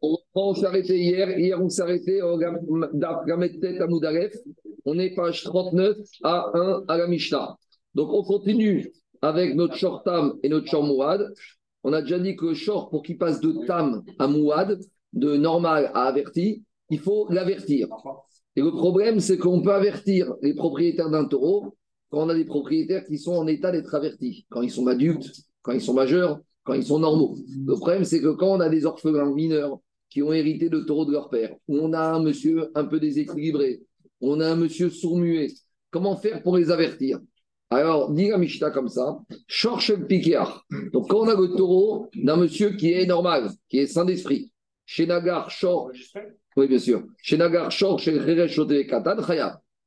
On, s'est arrêté hier. Hier, on s'est arrêté au On est page 39 à 1 à la Mishnah. Donc, on continue avec notre short tam et notre short mouad. On a déjà dit que le short, pour qu'il passe de tam à mouad, de normal à averti, il faut l'avertir. Et le problème, c'est qu'on peut avertir les propriétaires d'un taureau quand on a des propriétaires qui sont en état d'être avertis, quand ils sont adultes, quand ils sont majeurs, quand ils sont normaux. Le problème, c'est que quand on a des orphelins mineurs qui ont hérité de taureaux de leur père, ou on a un monsieur un peu déséquilibré, on a un monsieur sourd-muet, comment faire pour les avertir? Alors, dit la Mishnah comme ça, Chorche Pikiar. Donc, quand on a le taureau d'un monsieur qui est normal, qui est saint d'esprit, chez Nagar, Chor, oui, bien sûr, chez Nagar, Chor, chez Katan.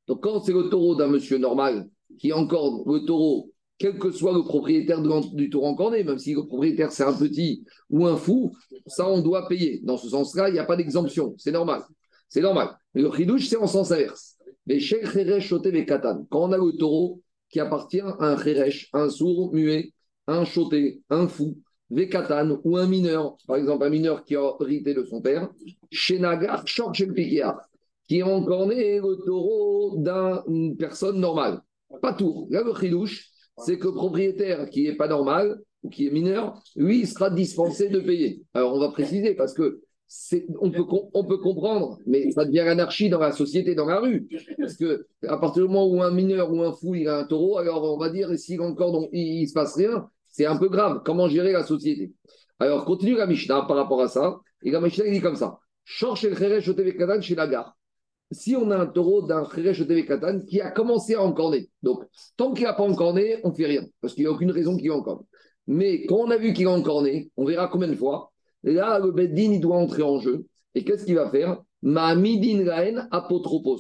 Donc, quand c'est le taureau d'un monsieur normal, qui est encore le taureau quel que soit le propriétaire du taureau encorné, même si le propriétaire c'est un petit ou un fou, ça on doit payer. Dans ce sens-là, il n'y a pas d'exemption, c'est normal. C'est normal. Mais le chidouche, c'est en sens inverse. Mais chez Katan, quand on a le taureau qui appartient à un Kheresh, un sourd, muet, un choté, un fou, Vekatan ou un mineur, par exemple un mineur qui a hérité de son père, chez Nagar, qui est encorné le taureau d'une personne normale. Pas tout. Là, le chidouche, c'est que le propriétaire qui n'est pas normal ou qui est mineur, lui, il sera dispensé de payer. Alors, on va préciser parce que on peut, on peut comprendre, mais ça devient l'anarchie dans la société, dans la rue. Parce que à partir du moment où un mineur ou un fou, il a un taureau, alors on va dire, si encore il ne se passe rien, c'est un peu grave. Comment gérer la société? Alors, continue la Mishnah par rapport à ça. Et la Mishnah, il dit comme ça. Cherche le chez la gare si on a un taureau d'un Kheresh Katan qui a commencé à encorner. Donc, tant qu'il n'a pas encorné, on ne fait rien, parce qu'il n'y a aucune raison qu'il encorne. Mais quand on a vu qu'il a encorné, on verra combien de fois, là, le Beddin, il doit entrer en jeu. Et qu'est-ce qu'il va faire? Ma'amidin Raen apotropos.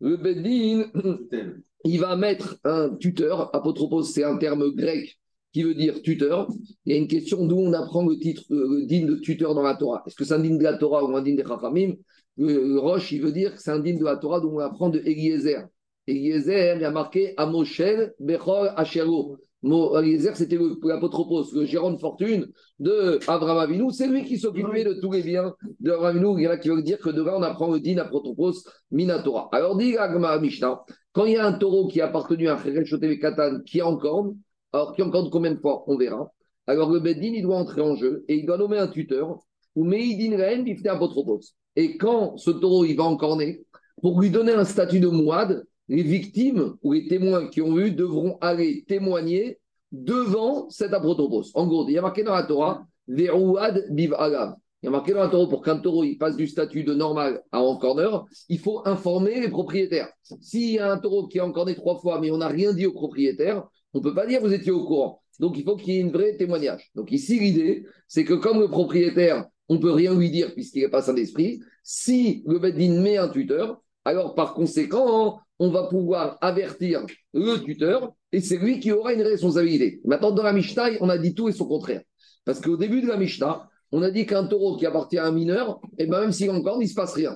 Le Beddin, il va mettre un tuteur. Apotropos, c'est un terme grec qui veut dire tuteur. Il y a une question d'où on apprend le titre, euh, le din de tuteur dans la Torah. Est-ce que c'est un din de la Torah ou un din des Chachamim? Le Roche, il veut dire que c'est un digne de la Torah dont on apprend de Eliezer. Eliezer, il a marqué Amoshel Bechor Ashero. Eliezer, c'était l'apotropos, le gérant de fortune de Abraham Avinu. C'est lui qui s'occupait de tous les biens d'Abraham Avinu. Il y en a qui veulent dire que devant on apprend le din apotropos Minatora. Alors, dit Agma Mishnah, quand il y a un taureau qui a appartenu à Kherel Katan qui en corne, alors qui corne combien de fois On verra. Alors, le Beddin, il doit entrer en jeu et il doit nommer un tuteur ou Meidin Ren Bifte Apotropos. Et quand ce taureau il va encorner, pour lui donner un statut de mouad, les victimes ou les témoins qui ont vu devront aller témoigner devant cet apotropos. En gros, il y a marqué dans la Torah, Verouad biv agav. Il y a marqué dans la Torah, pour qu'un taureau il passe du statut de normal à encorneur, il faut informer les propriétaires. S'il y a un taureau qui a encorné trois fois, mais on n'a rien dit au propriétaire, on ne peut pas dire vous étiez au courant. Donc il faut qu'il y ait une vraie témoignage. Donc ici, l'idée, c'est que comme le propriétaire on ne peut rien lui dire puisqu'il n'est pas saint d'esprit. Si le Beddin met un tuteur, alors par conséquent, on va pouvoir avertir le tuteur et c'est lui qui aura une responsabilité. Maintenant, dans la Mishnah, on a dit tout et son contraire. Parce qu'au début de la Mishnah, on a dit qu'un taureau qui appartient à un mineur, et eh ben même s'il encore, il ne se passe rien.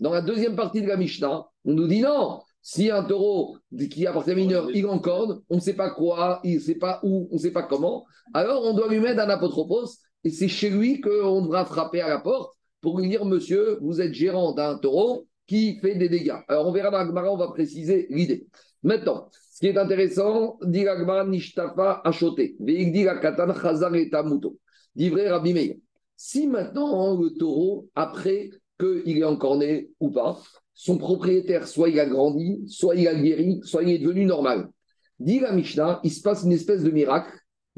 Dans la deuxième partie de la Mishnah, on nous dit non, si un taureau qui appartient à un mineur, il encorne, on ne sait pas quoi, il ne sait pas où, on ne sait pas comment, alors on doit lui mettre un apotropos et c'est chez lui qu'on devra frapper à la porte pour lui dire Monsieur, vous êtes gérant d'un taureau qui fait des dégâts. Alors on verra dans l'Agmara, on va préciser l'idée. Maintenant, ce qui est intéressant, dit l'Agmara Nishtafa Achoté, dit la Katan Chazar et Tamuto, dit vrai Rabbi Meir. Si maintenant le taureau, après qu'il est encorné ou pas, son propriétaire, soit il a grandi, soit il a guéri, soit il est devenu normal. Dit la Mishnah, il se passe une espèce de miracle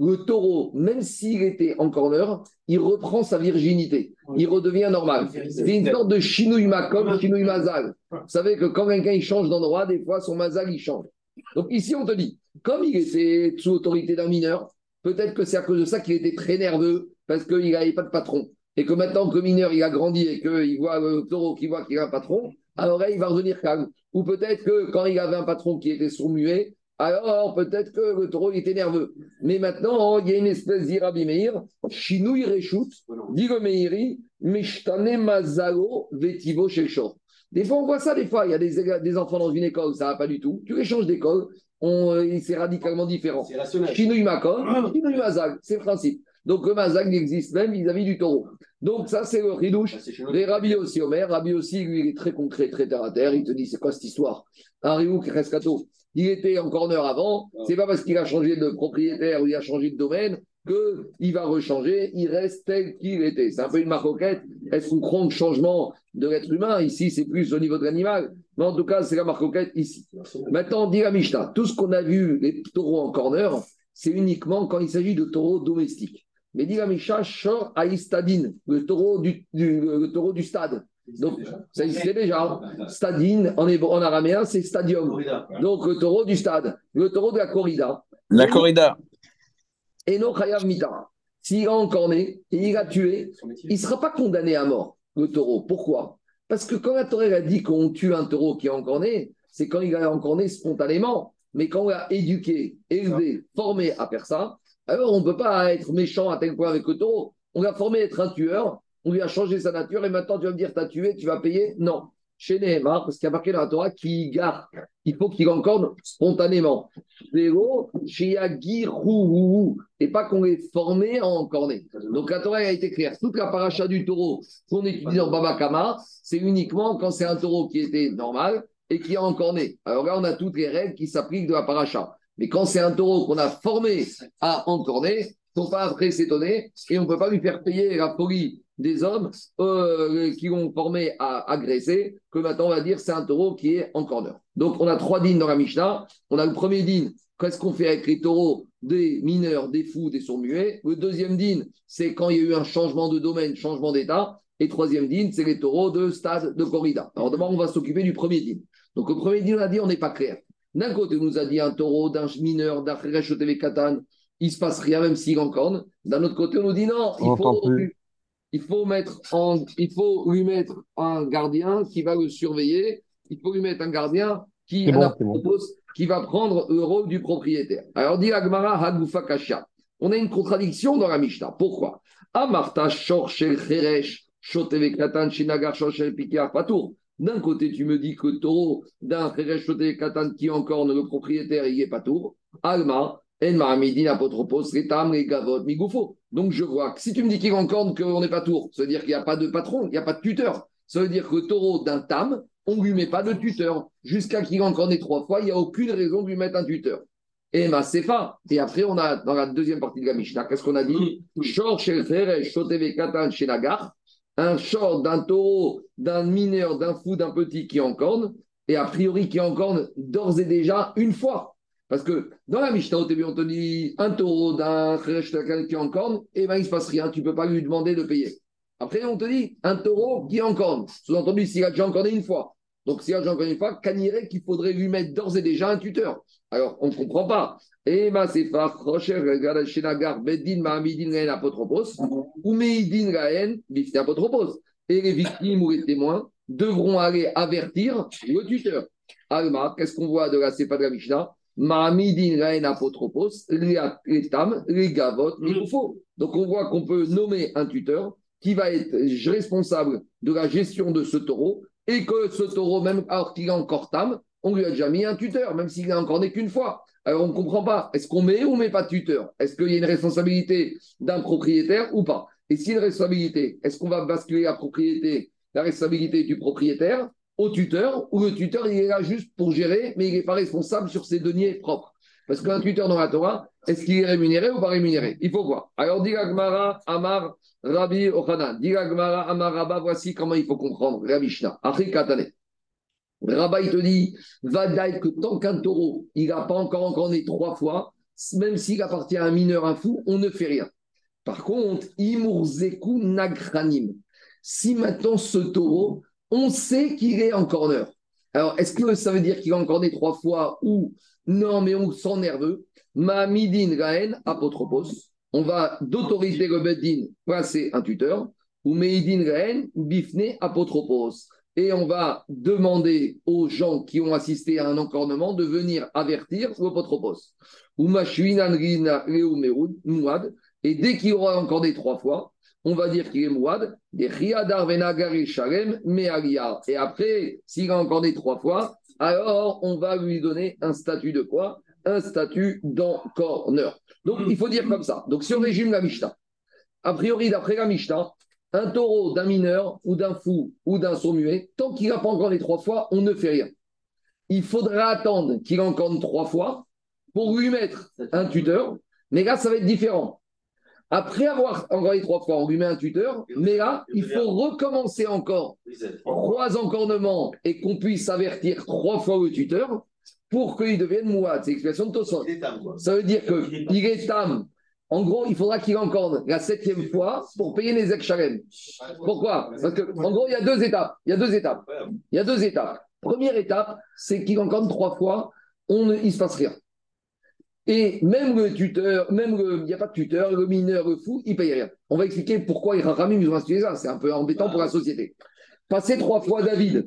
le taureau, même s'il était en corner, il reprend sa virginité. Il redevient normal. C'est une sorte de chinouïma, comme chinouï mazal. Vous savez que quand quelqu'un il change d'endroit, des fois son mazal il change. Donc ici on te dit, comme il était sous autorité d'un mineur, peut-être que c'est à cause de ça qu'il était très nerveux parce qu'il n'avait pas de patron. Et que maintenant que le mineur il a grandi et qu'il voit le taureau qui voit qu'il a un patron, alors il va revenir calme. Ou peut-être que quand il avait un patron qui était sourd-muet, alors peut-être que le taureau était nerveux. Mais maintenant, il y a une espèce d'Irabi Meir, dit le Meiri, Meshtane Mazalo Vetivo Shor. Des fois, on voit ça, des fois, il y a des, des enfants dans une école, ça va pas du tout. Tu les changes d'école, euh, c'est radicalement différent. Chinouille Makom, Chinouille Mazal, c'est le principe. Donc le mazak existe même vis-à-vis du taureau. Donc ça, c'est le ridouche. Ah, Les Rabbi aussi, Omer, Rabbi aussi, lui, il est très concret, très terre à terre. Il te dit, c'est quoi cette histoire? Un Riouk Rescato, il était en corner avant. C'est pas parce qu'il a changé de propriétaire ou il a changé de domaine qu'il va rechanger. Il reste tel qu'il était. C'est un peu une marcoquette. Est-ce qu'on croit au changement de l'être humain? Ici, c'est plus au niveau de l'animal. Mais en tout cas, c'est la marcoquette ici. Maintenant, dit la Mishnah, tout ce qu'on a vu, les taureaux en corner, c'est uniquement quand il s'agit de taureaux domestiques. Mais dit la Misha, Shor Aïstadine, le taureau du, le taureau du stade. Donc, ça existait déjà. Stadine, en, en araméen, c'est stadium. Donc, le taureau du stade, le taureau de la corrida. La corrida. Et non, Chayav Mita. S'il a encorné et il a tué, il ne sera pas condamné à mort, le taureau. Pourquoi? Parce que quand la Torah a dit qu'on tue un taureau qui est encorné, c'est quand il a encorné spontanément. Mais quand on l'a éduqué, élevé, formé à faire ça, alors on ne peut pas être méchant à tel point avec le taureau. On l'a formé à être un tueur, on lui a changé sa nature et maintenant tu vas me dire t'as tué, tu vas payer Non. Chez Nehemar, parce qu'il y a marqué dans la Torah qu'il garde, il faut qu'il encorne spontanément. Et pas qu'on est formé à encorner. Donc la Torah a été claire. Toute la paracha du taureau qu'on étudie dans Baba Kama, c'est uniquement quand c'est un taureau qui était normal et qui a encorné. Alors là, on a toutes les règles qui s'appliquent de la paracha. Mais quand c'est un taureau qu'on a formé à encorner, il ne faut pas après s'étonner et on ne peut pas lui faire payer la folie des hommes euh, qui l'ont formé à agresser, que maintenant on va dire c'est un taureau qui est en corner. Donc on a trois dînes dans la Mishnah. On a le premier dîne, qu'est-ce qu'on fait avec les taureaux? Des mineurs, des fous, des sourds-muets. Le deuxième dîne, c'est quand il y a eu un changement de domaine, changement d'état. Et troisième dîne, c'est les taureaux de stade de corrida. Alors d'abord, on va s'occuper du premier dîne. Donc le premier dîne, on a dit, on n'est pas clair. D'un côté, on nous a dit un taureau, d'un mineur, d'un TV Katan, il ne se passe rien même s'il en corne. D'un autre côté, on nous dit non, il faut, il faut, mettre en, il faut lui mettre un gardien qui va le surveiller. Il faut lui mettre un gardien qui, qui va prendre le rôle du propriétaire. Alors, dit Agmara Hagufa Kasha. On a une contradiction dans la Mishnah. Pourquoi? Amarta Shor Shel Cheresh, Shoteve Katan, Shinagar Shor Shel Pikar Patour. D'un côté, tu me dis que le taureau d'un Khéresh Katan qui encore le propriétaire, il est pas tour. Alma, Donc je vois que si tu me dis qu'il encore qu'on n'est pas tour, ça veut dire qu'il n'y a pas de patron, il n'y a pas de tuteur. Ça veut dire que le taureau d'un tam, on ne lui met pas de tuteur. Jusqu'à qu'il ait trois fois, il n'y a aucune raison de lui mettre un tuteur. Et ma sefa. Et après, on a dans la deuxième partie de la Mishnah, qu'est-ce qu'on a dit? Un short d'un taureau, d'un mineur, d'un fou, d'un petit qui encorne, et a priori qui encorne d'ores et déjà une fois. Parce que dans la Mishnah, au début, on te dit un taureau, d'un qui encorne, et ben il ne se passe rien, tu ne peux pas lui demander de payer. Après, on te dit un taureau qui encorne. Sous-entendu, s'il a déjà encorné une fois. Donc, s'il a déjà encorné une fois, Canirait qu'il faudrait lui mettre d'ores et déjà un tuteur. Alors, on ne comprend pas. Et ma sefa, rocher, shenagar, bedin, mahamidin, gaen, apotropos, ou meidin, gaen, bifte apotropos. Et les victimes ou les témoins devront aller avertir le tuteur. Alma, qu'est-ce qu'on voit de la sefa de la Mishnah? Apotropos, les tam, les gavot, il faut. Donc, on voit qu'on peut nommer un tuteur qui va être responsable de la gestion de ce taureau et que ce taureau, même alors qu'il est encore tam, on lui a déjà mis un tuteur, même s'il n'a encore né qu'une fois. Alors on ne comprend pas. Est-ce qu'on met ou on met pas de tuteur? Est-ce qu'il y a une responsabilité d'un propriétaire ou pas? Et si une responsabilité, est-ce qu'on va basculer la propriété, la responsabilité du propriétaire au tuteur ou le tuteur il est là juste pour gérer, mais il n'est pas responsable sur ses deniers propres Parce qu'un tuteur dans la Torah, est-ce qu'il est rémunéré ou pas rémunéré? Il faut voir. Alors dit Amar Rabbi Ochanan, dit Amar Rabba, voici comment il faut comprendre la Mishnah. Rabat, il te dit, va que tant qu'un taureau, il n'a pas encore encorné trois fois, même s'il appartient à un mineur, un fou, on ne fait rien. Par contre, Imurzeku Nagranim. Si maintenant ce taureau, on sait qu'il est en corner. Alors, est-ce que ça veut dire qu'il a encorné trois fois ou non, mais on sent nerveux Ma midin gaen apotropos. On va d'autoriser le bedin passer un tuteur. Ou meidin gaen bifne apotropos et on va demander aux gens qui ont assisté à un encornement de venir avertir l'opotropos. Et dès qu'il aura encorné trois fois, on va dire qu'il est mouad, et Et après, s'il a encorné trois fois, alors on va lui donner un statut de quoi? Un statut d'encorneur. Donc il faut dire comme ça. Donc si on résume la Mishnah, A priori, d'après la Mishnah, un taureau d'un mineur ou d'un fou ou d'un sourd muet, tant qu'il n'a pas encore les trois fois, on ne fait rien. Il faudra attendre qu'il encore trois fois pour lui mettre un tuteur, mais là, ça va être différent. Après avoir encore les trois fois, on lui met un tuteur, mais là, il faut recommencer encore trois encornements et qu'on puisse avertir trois fois le tuteur pour qu'il devienne mouad. C'est l'expression de Tosson. Ça veut dire qu'il est tam. En gros, il faudra qu'il encorne la septième fois pour payer les ex Pourquoi? Parce qu'en gros, il y a deux étapes. Il y a deux étapes. Il y a deux étapes. Première étape, c'est qu'il encorne trois fois, on ne, il ne se passe rien. Et même le tuteur, même il n'y a pas de tuteur, le mineur, le fou, il ne paye rien. On va expliquer pourquoi les Rachamim ils ont institué ça. C'est un peu embêtant pour la société. Passer trois fois David,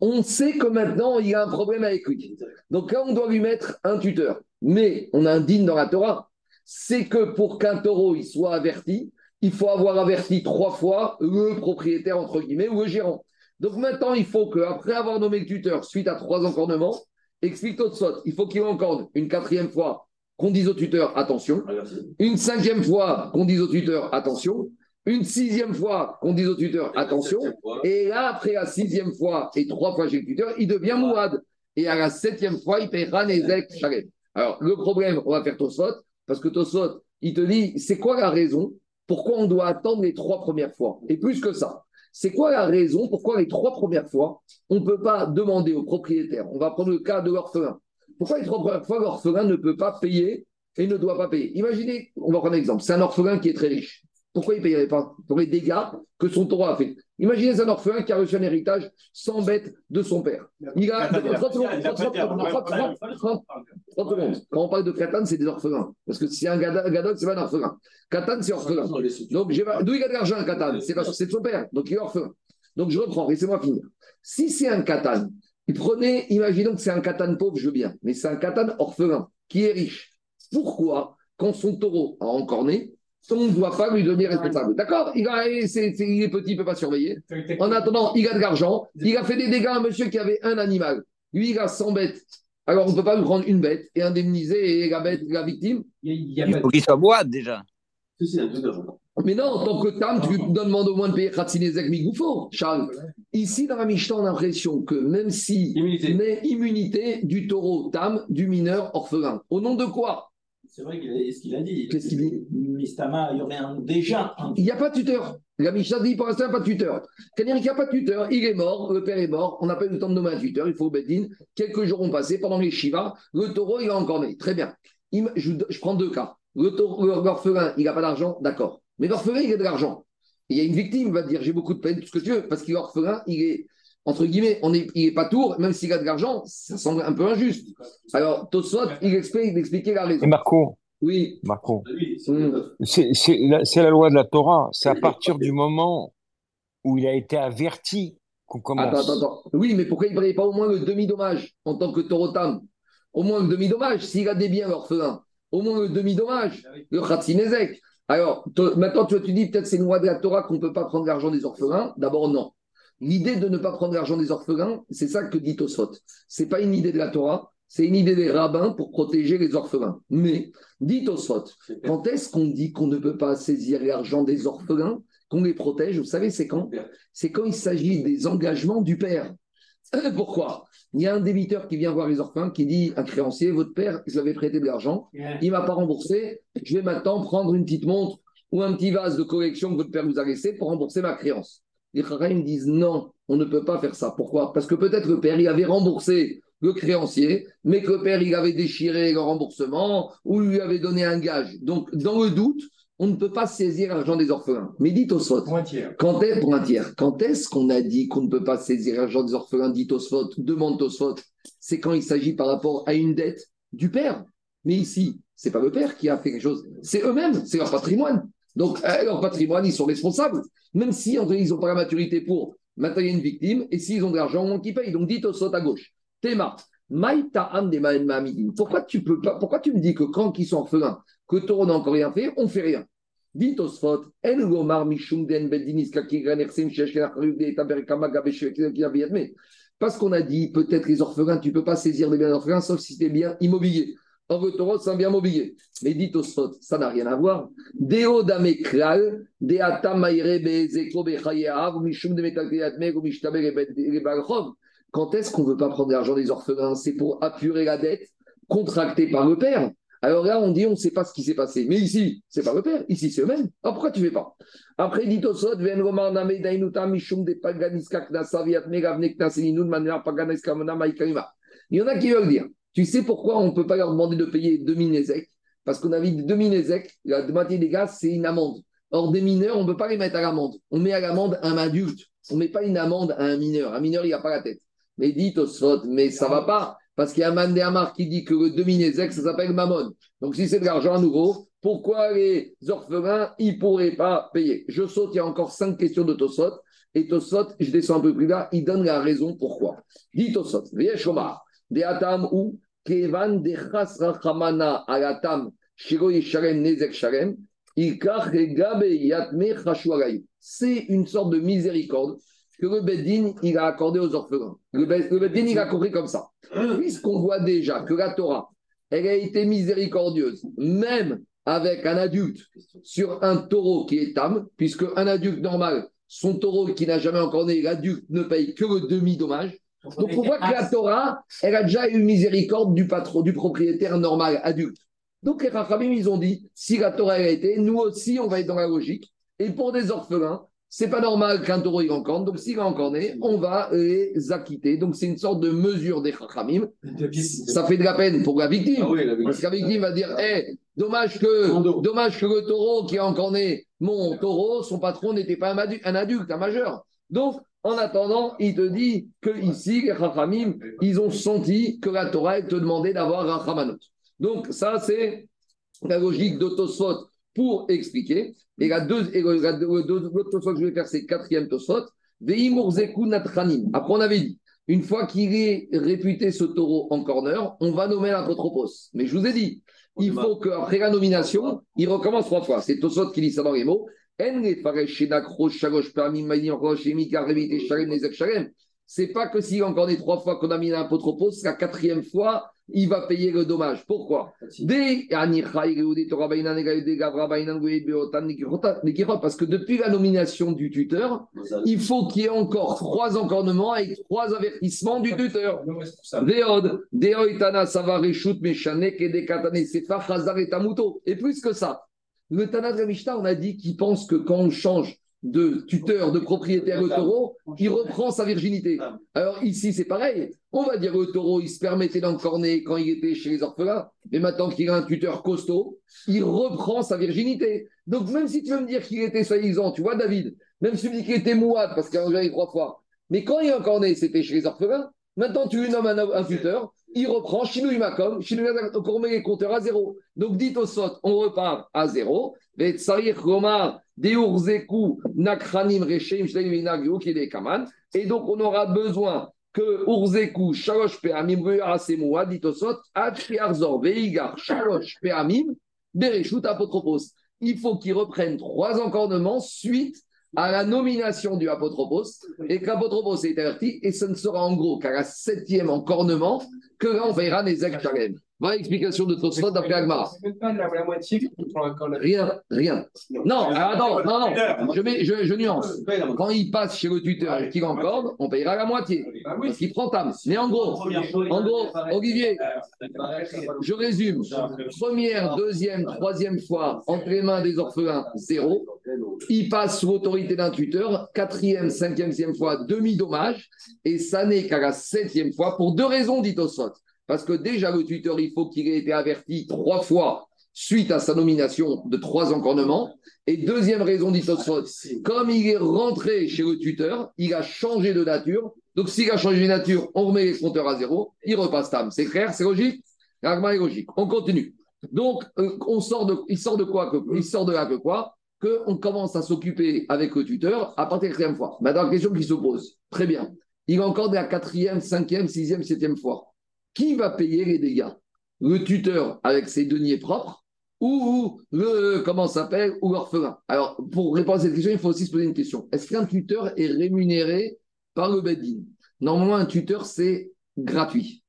on sait que maintenant il y a un problème avec lui. Donc là, on doit lui mettre un tuteur. Mais on a un digne dans la Torah, c'est que pour qu'un taureau il soit averti, il faut avoir averti trois fois le propriétaire, entre guillemets, ou le gérant. Donc maintenant, il faut qu'après avoir nommé le tuteur, suite à trois encornements, explique Totsot, il faut qu'il encorde une quatrième fois qu'on dise au tuteur attention, ah, une cinquième fois qu'on dise au tuteur attention, une sixième fois qu'on dise au tuteur attention, et là, après la sixième fois et trois fois chez le tuteur, il devient mouad. Et à la septième fois, il paiera Nezek Shalem. Alors, le problème, on va faire Tosot, parce que Tosot, il te dit, c'est quoi la raison pourquoi on doit attendre les trois premières fois? Et plus que ça, c'est quoi la raison pourquoi les trois premières fois, on ne peut pas demander au propriétaire? On va prendre le cas de l'orphelin. Pourquoi les trois premières fois, l'orphelin ne peut pas payer et ne doit pas payer? Imaginez, on va prendre un exemple, c'est un orphelin qui est très riche. Pourquoi il ne payerait pas? Pour les dégâts que son taureau a fait. Imaginez un orphelin qui a reçu un héritage sans bête de son père. Il a. 30 secondes. Quand on parle de Katan, c'est des orphelins. Parce que si c'est un Gadol, ce n'est pas un orphelin. Katan, c'est orphelin. Donc, d'où il a de l'argent, Katan C'est parce que c'est de son père. Donc, il est orphelin. Donc, je reprends, laissez-moi finir. Si c'est un Katan Prenez, imaginons que c'est un katane pauvre, je veux bien, mais c'est un katane orphelin qui est riche. Pourquoi, quand son taureau a encorné, on ne doit pas lui donner responsable D'accord? Il, est, petit, il ne peut pas surveiller. En attendant, il a de l'argent. Il a fait des dégâts à un monsieur qui avait un animal. Lui, il a 100 bêtes. Alors, on ne peut pas lui prendre une bête et indemniser la, bête, la victime? Il, faut qu'il soit boîte déjà. Mais non, en tant que tam, tu demandes au moins de payer Khatsinezek Migoufo, Charles. Ici, dans la Mishnah, on a l'impression que même si. Immunité. Mais immunité du taureau tam, du mineur orphelin. Au nom de quoi? C'est vrai, ce qu'il a dit? Qu'est-ce qu'il dit? Mistama, il y aurait un, déjà. Il n'y a pas de tuteur. La Mishnah dit pour l'instant, il n'y a pas de tuteur. C'est-à-dire qu'il n'y a pas de tuteur. Il est mort, le père est mort. On n'a pas eu le temps de nommer un tuteur. Il faut au Bedin. Quelques jours ont passé pendant les Shiva. Le taureau, il a encore né. Très bien. Je, prends deux cas. L'orphelin, il n'a pas d'argent, d'accord. Mais l'orphelin, il a de l'argent. Il y a une victime, il va dire j'ai beaucoup de peine, tout ce que tu veux, parce qu'il est orphelin, il est, entre guillemets, on est, il n'est pas tour, même s'il a de l'argent, ça semble un peu injuste. Alors, Tosot, il explique, il expliquait la raison. Et Marco Oui. Marco. C'est la, la, loi de la Torah. C'est à partir du moment où il a été averti qu'on commence. Attends, attends, attends. Oui, mais pourquoi il ne paye pas au moins le demi-dommage en tant que taurotam Au moins le demi-dommage, s'il a des biens, l'orphelin. Au moins le demi-dommage, le khatsinezek. Alors, maintenant, tu, tu dis peut-être c'est une loi de la Torah qu'on ne peut pas prendre l'argent des orphelins. D'abord, non. L'idée de ne pas prendre l'argent des orphelins, c'est ça que dit Tosfot. Ce n'est pas une idée de la Torah, c'est une idée des rabbins pour protéger les orphelins. Mais, dit Tosfot, quand est-ce qu'on dit qu'on ne peut pas saisir l'argent des orphelins, qu'on les protège? Vous savez, c'est quand? C'est quand il s'agit des engagements du père. Pourquoi? Il y a un débiteur qui vient voir les orphelins qui dit un créancier, votre père, je lui avais prêté de l'argent, il ne m'a pas remboursé, je vais maintenant prendre une petite montre ou un petit vase de collection que votre père vous a laissé pour rembourser ma créance. Les me disent non, on ne peut pas faire ça. Pourquoi? Parce que peut-être le père, il avait remboursé le créancier, mais que le père, il avait déchiré le remboursement ou lui avait donné un gage. Donc, dans le doute, on ne peut pas saisir l'argent des orphelins. Mais dites au Pour un tiers. Quand est, pour un tiers? Quand est-ce qu'on a dit qu'on ne peut pas saisir l'argent des orphelins? Dites au demande au C'est quand il s'agit par rapport à une dette du père. Mais ici, c'est pas le père qui a fait quelque chose, c'est eux-mêmes, c'est leur patrimoine. Donc, euh, leur patrimoine, ils sont responsables. Même si ils n'ont pas la maturité pour maintenant une victime, et s'ils ont de l'argent, on qui paye? Donc, dites au à gauche. Théma. Pourquoi tu peux pas, pourquoi tu me dis que quand ils sont orphelins, que Taureau n'a encore rien fait, on ne fait rien parce qu'on a dit, peut-être les orphelins, tu ne peux pas saisir des biens d'orphelins, sauf si c'est des biens immobiliers. Or, le taureau, c'est un bien mobilier. Mais dit au ça n'a rien à voir. Deo dame klal, de atam maïre bezeko bechayeav, mishum de metakliatmeg, ou. Quand est-ce qu'on ne veut pas prendre l'argent des orphelins? C'est pour apurer la dette contractée par le père. Alors là, on dit, on ne sait pas ce qui s'est passé. Mais ici, c'est pas le père. Ici, c'est eux-mêmes. Alors pourquoi tu ne fais pas? Après, dit au sot, ven romar name dainuta mishum de paganiska knasaviat megavne knaselinun manera paganiska mona. Il y en a qui veulent dire, tu sais pourquoi on ne peut pas leur demander de payer 2000 ézecs? Parce qu'on a vu 2000 ézecs, la moitié des gars, c'est une amende. Or, des mineurs, on ne peut pas les mettre à l'amende. On met à l'amende un adulte. On ne met pas une amende à un mineur. Un mineur, il n'a pas la tête. Mais dit au mais ça ne va pas. Parce qu'il y a Mandéamar qui dit que le demi-nézek, ça s'appelle Mammon. Donc si c'est de l'argent à nouveau, pourquoi les orphelins, ils ne pourraient pas payer? Je saute, il y a encore cinq questions de Tosot. Et Tosot, je descends un peu plus là, il donne la raison pourquoi. Dit Tosot, Shomar, de Atam ou Kevan de Rachamana Alatam, Shiro Yisharem Nezek Sharem, c'est une sorte de miséricorde que le Beddin, il a accordé aux orphelins. Le, Beddin, il a compris comme ça. Puisqu'on voit déjà que la Torah, elle a été miséricordieuse, même avec un adulte, sur un taureau qui est âme, puisque un adulte normal, son taureau qui n'a jamais encore né, l'adulte ne paye que le demi-dommage. Donc on voit que la Torah, elle a déjà eu miséricorde du patron, du propriétaire normal, adulte. Donc les Rachamim, ils ont dit, si la Torah a été, nous aussi, on va être dans la logique. Et pour des orphelins, c'est pas normal qu'un taureau il encorne, donc s'il a né, on va les acquitter. Donc c'est une sorte de mesure des chachamim. Ça fait de la peine pour la victime. Ah Parce que la victime va dire hey, dommage, que, dommage que le taureau qui a né, mon taureau, son patron n'était pas un adulte, un adulte, un majeur. Donc, en attendant, il te dit que ici, les chachamim, ils ont senti que la Torah te demandait d'avoir un chamanot. Donc, ça, c'est la logique d'Otosot pour expliquer. Et la deux, et l'autre tosot que je vais faire, c'est quatrième tosot. Après, on avait dit, une fois qu'il est réputé ce taureau en corner, on va nommer l'apotropos. Mais je vous ai dit, il faut qu'après la nomination, il recommence trois fois. C'est Tosot qui dit ça dans les mots. C'est pas que s'il encore des trois fois qu'on a mis l'apotropos, la quatrième fois, il va payer le dommage. Pourquoi? Parce que depuis la nomination du tuteur, il faut qu'il y ait encore trois encornements avec trois avertissements du tuteur. Et plus que ça, le Tana de on a dit qu'il pense que quand on change de tuteur, de propriétaire le taureau, il reprend sa virginité. Alors ici, c'est pareil. On va dire le taureau, il se permettait d'encorner quand il était chez les orphelins, mais maintenant qu'il a un tuteur costaud, il reprend sa virginité. Donc même si tu veux me dire qu'il était soi-disant, tu vois David, même si tu me dis qu'il était mouade parce qu'il a enlevé trois fois, mais quand il encorné, c'était chez les orphelins, maintenant tu lui nommes un, tuteur, il reprend, Chinou Imakom, Chinou on met les compteurs à zéro. Donc dites au sot, on repart à zéro, et donc on aura besoin que Urzeku, Shalosh Peamim, Asemoua, dit au sot, Atriarzor, Veigar, Shalosh Peamim, Bereshut Apotropos. Il faut qu'il reprenne trois encornements suite à la nomination du apotropos et que l'apotropos est averti et ce ne sera en gros qu'à la septième encornement que là on verra les Shalem. Voilà l'explication de Tosfot d'après Agmara. Rien, rien. Non, attends, non, non, je, mets, je, je, nuance. Quand il passe chez le tuteur et qu'il encorde, on payera la moitié. Parce qu'il prend tam. Mais en gros, en gros, Olivier, je résume. Première, deuxième, troisième fois, entre les mains des orphelins, zéro. Il passe sous l'autorité d'un tuteur. Quatrième, cinquième, sixième fois, demi-dommage. Et ça n'est qu'à la septième fois, pour deux raisons, dit Tosfot. Parce que déjà, le tuteur, il faut qu'il ait été averti trois fois suite à sa nomination de trois encornements. Et deuxième raison, dit Tosfot, comme il est rentré chez le tuteur, il a changé de nature. Donc, s'il a changé de nature, on remet les compteurs à zéro, il repasse tam. C'est clair, c'est logique? L'agma est logique. On continue. Donc, euh, on sort de, il sort de quoi Il sort de là que quoi? Qu'on commence à s'occuper avec le tuteur à partir de la quatrième fois. Maintenant, la question qui se pose, très bien. Il est encore de la quatrième, cinquième, sixième, septième fois. Qui va payer les dégâts? Le tuteur avec ses deniers propres ou le, comment s'appelle, ou l'orphelin? Alors, pour répondre à cette question, il faut aussi se poser une question. Est-ce qu'un tuteur est rémunéré par le Bedin Normalement, un tuteur, c'est gratuit.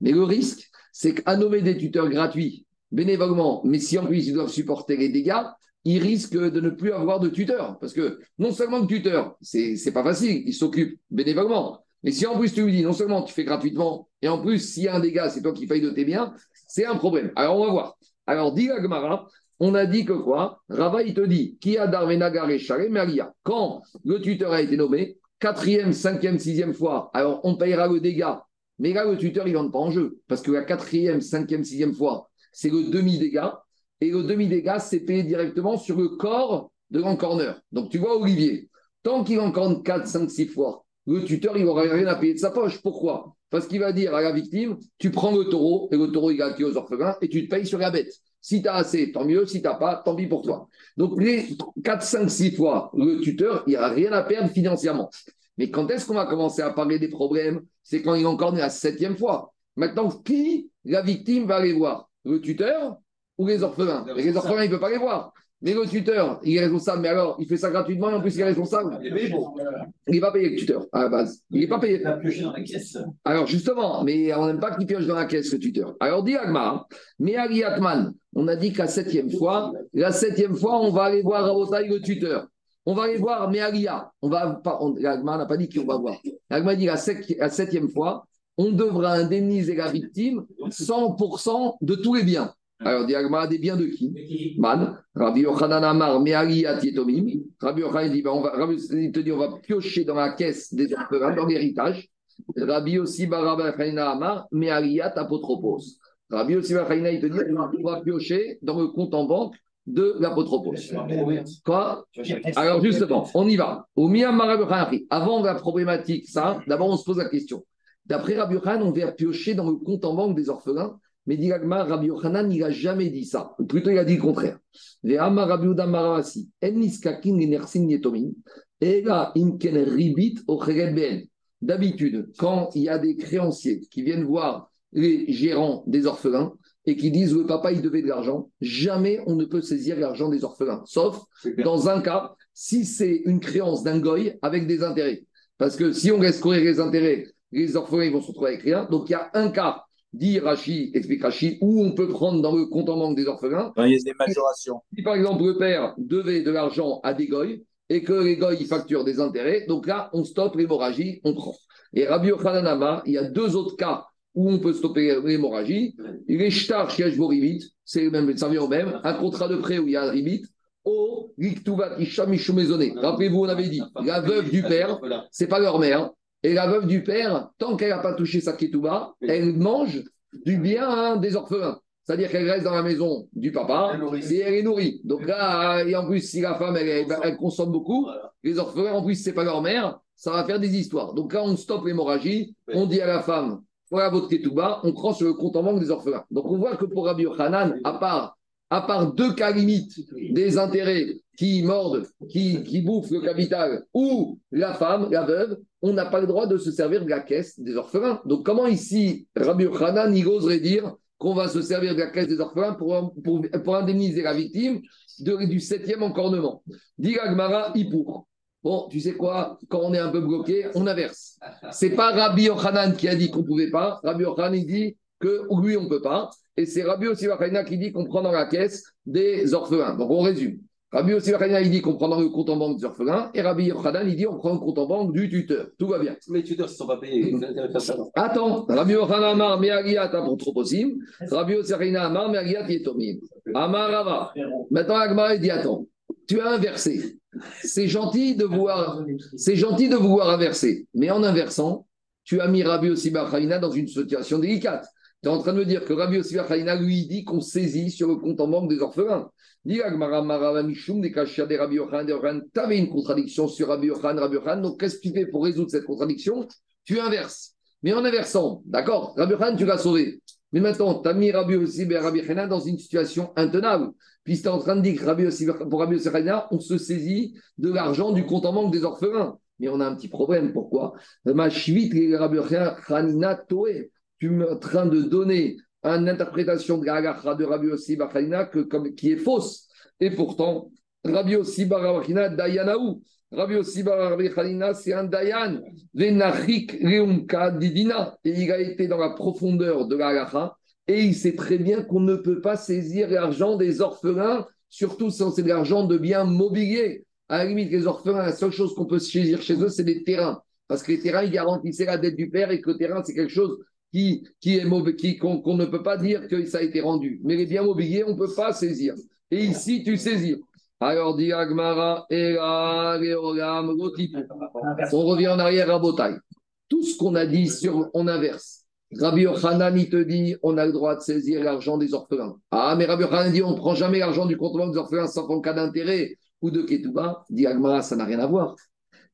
Mais le risque, c'est qu'à nommer des tuteurs gratuits, bénévolement, mais si en plus ils doivent supporter les dégâts, ils risquent de ne plus avoir de tuteur. Parce que non seulement le tuteur, c'est pas facile, il s'occupe bénévolement. Mais si en plus tu lui dis, non seulement tu fais gratuitement, et en plus, s'il y a un dégât, c'est toi qui failles de tes biens, c'est un problème. Alors, on va voir. Alors, dit Agmara, on a dit que quoi? Rava, il te dit, qui a Darvenagar et Maria. Quand le tuteur a été nommé, quatrième, cinquième, sixième fois, alors on payera le dégât. Mais là, le tuteur, il ne rentre pas en jeu. Parce que la quatrième, cinquième, sixième fois, c'est le demi-dégât. Et le demi-dégât, c'est payé directement sur le corps de l'encorneur. Donc, tu vois, Olivier, tant qu'il encorne 4, 5, 6 fois, le tuteur, il n'aura rien à payer de sa poche. Pourquoi? Parce qu'il va dire à la victime, tu prends le taureau, et le taureau, il a aux orphelins, et tu te payes sur la bête. Si tu as assez, tant mieux. Si tu n'as pas, tant pis pour toi. Donc, les 4, 5, 6 fois, le tuteur, il a rien à perdre financièrement. Mais quand est-ce qu'on va commencer à parler des problèmes? C'est quand il est encore né la septième fois. Maintenant, qui, la victime, va aller voir? Le tuteur ou les orphelins? Les orphelins, il ne peut pas les voir. Mais le tuteur, il est responsable, mais alors, il fait ça gratuitement et en plus, il est responsable. Il va payer le tuteur à la base. Il n'est pas payé. Il va piocher dans la caisse. Alors, justement, mais on n'aime pas qu'il pioche dans la caisse, le tuteur. Alors, dit Agmar, mais Atman, on a dit qu'à septième fois, la septième fois, on va aller voir Rabotaï, le tuteur. On va aller voir Méalia. On va pas, n'a pas dit qui on va voir. Agma dit la, la septième fois, on devra indemniser la victime 100% de tous les biens. Alors, Diagma, des biens de qui Man, Rabbi Yochanan Amar, Me'ali Atietomim. Rabbi Yochanan dit, ben, on va, Rabbi, te dit, on va piocher dans la caisse des orphelins, dans l'héritage. Rabbi aussi, Rabbi Yochanan Amar, Me'aliat Apotropos. Rabbi aussi, Yochanan, il te dit, on va piocher dans le compte en banque de l'apotropos. Quoi? Alors, justement, on y va. Au Avant la problématique, ça, d'abord, on se pose la question. D'après Rabbi Yochanan, on va piocher dans le compte en banque des orphelins mais Dilagma, Rabbi Yochanan, il n'a jamais dit ça. Plutôt, il a dit le contraire. D'habitude, quand il y a des créanciers qui viennent voir les gérants des orphelins et qui disent le papa il devait de l'argent, jamais on ne peut saisir l'argent des orphelins, sauf dans un cas, si c'est une créance d'un goy avec des intérêts. Parce que si on laisse courir les intérêts, les orphelins ils vont se retrouver avec rien. Donc il y a un cas dit Rachi, explique Rachi, où on peut prendre dans le compte en banque des orphelins. il y a des majorations. Si par exemple le père devait de l'argent à des goy et que les goy facturent des intérêts, donc là on stoppe l'hémorragie, on prend. Et Rabbi Yochanan il y a deux autres cas où on peut stopper l'hémorragie. Les shtar ribit, c'est même, ça vient au même, un contrat de prêt où il y a. Au Rappelez-vous, on avait dit, la veuve du père, c'est pas leur mère, et la veuve du père, tant qu'elle n'a pas touché sa ketouba, elle mange du bien hein, des orphelins. C'est-à-dire qu'elle reste dans la maison du papa et elle est nourrie. Donc là, et en plus, si la femme, elle, consomme beaucoup, les orphelins, en plus, c'est pas leur mère, ça va faire des histoires. Donc là, on stoppe l'hémorragie, on dit à la femme, voilà votre ketouba, on prend sur le compte en banque des orphelins. Donc on voit que pour Rabbi Hanan, à part, à part deux cas limites des intérêts qui mordent, qui, qui bouffent le capital, ou la femme, la veuve, on n'a pas le droit de se servir de la caisse des orphelins. Donc comment ici, Rabbi Hanan, il oserait dire qu'on va se servir de la caisse des orphelins pour, pour, indemniser la victime du septième encornement? Dit Agmara, pour. Bon, tu sais quoi, quand on est un peu bloqué, on inverse. C'est pas Rabbi Yochanan qui a dit qu'on pouvait pas. Rabbi Yochanan dit que lui, on peut pas. Et c'est Rabbi Yochanan qui dit qu'on prend dans la caisse des orphelins. Donc on résume. Rabbi Yossi il dit qu'on prend dans le compte en banque des orphelins, et Rabbi Yochanan, il dit qu'on prend le compte en banque du tuteur. Tout va bien. Les tuteurs ne sont pas payés. Attends, Rabbi Yochanan Amar, Meagiat Apotroposim, Rabbi Yossi Amar, Meagiat Yetomim. Amar Rava. Maintenant, Agmar, il dit Attends, tu as inversé. C'est gentil de vouloir, c'est gentil de vouloir inverser, mais en inversant, tu as mis Rabbi Yossi dans une situation délicate. Tu es en train de me dire que Rabbi Yossi lui dit qu'on saisit sur le compte en banque des orphelins. Tu avais une contradiction sur Rabbi Yochan, Rabbi Yochan. Donc, qu'est-ce que tu fais pour résoudre cette contradiction? Tu inverses. Mais en inversant, d'accord, Rabbi Yochan, tu l'as sauvé. Mais maintenant, tu as mis Rabbi Yossi et Rabbi dans une situation intenable. Puis tu es en train de dire que Rabbi pour Rabbi Yossi on se saisit de l'argent du compte en banque des orphelins. Mais on a un petit problème. Pourquoi? Tu es en train de donner une interprétation de la de Rabbi Yossi Bachalina qui est fausse. Et pourtant, Rabbi Yossi Bachalina, Dayanaou. Rabbi Yossi c'est un Dayan. Venachik Reumka Didina. Et il a été dans la profondeur de la Et il sait très bien qu'on ne peut pas saisir l'argent des orphelins, surtout si c'est de l'argent de biens mobiliers. À la limite, les orphelins, la seule chose qu'on peut saisir chez eux, c'est des terrains. Parce que les terrains, ils garantissaient la dette du père et que le terrain, c'est quelque chose qui, qui est mauvais, qui, qu'on, ne peut pas dire que ça a été rendu. Mais les biens mobiliers, on ne peut pas saisir. Et ici, tu saisis. Alors, dit Agmara, on revient en arrière à Botaï. Tout ce qu'on a dit sur, on inverse. Rabbi Yochanan, il te dit, on a le droit de saisir l'argent des orphelins. Ah, mais Rabbi Yochanan dit, on ne prend jamais l'argent du compte des orphelins sans en cas d'intérêt ou de Ketouba. Dit Agmara, ça n'a rien à voir.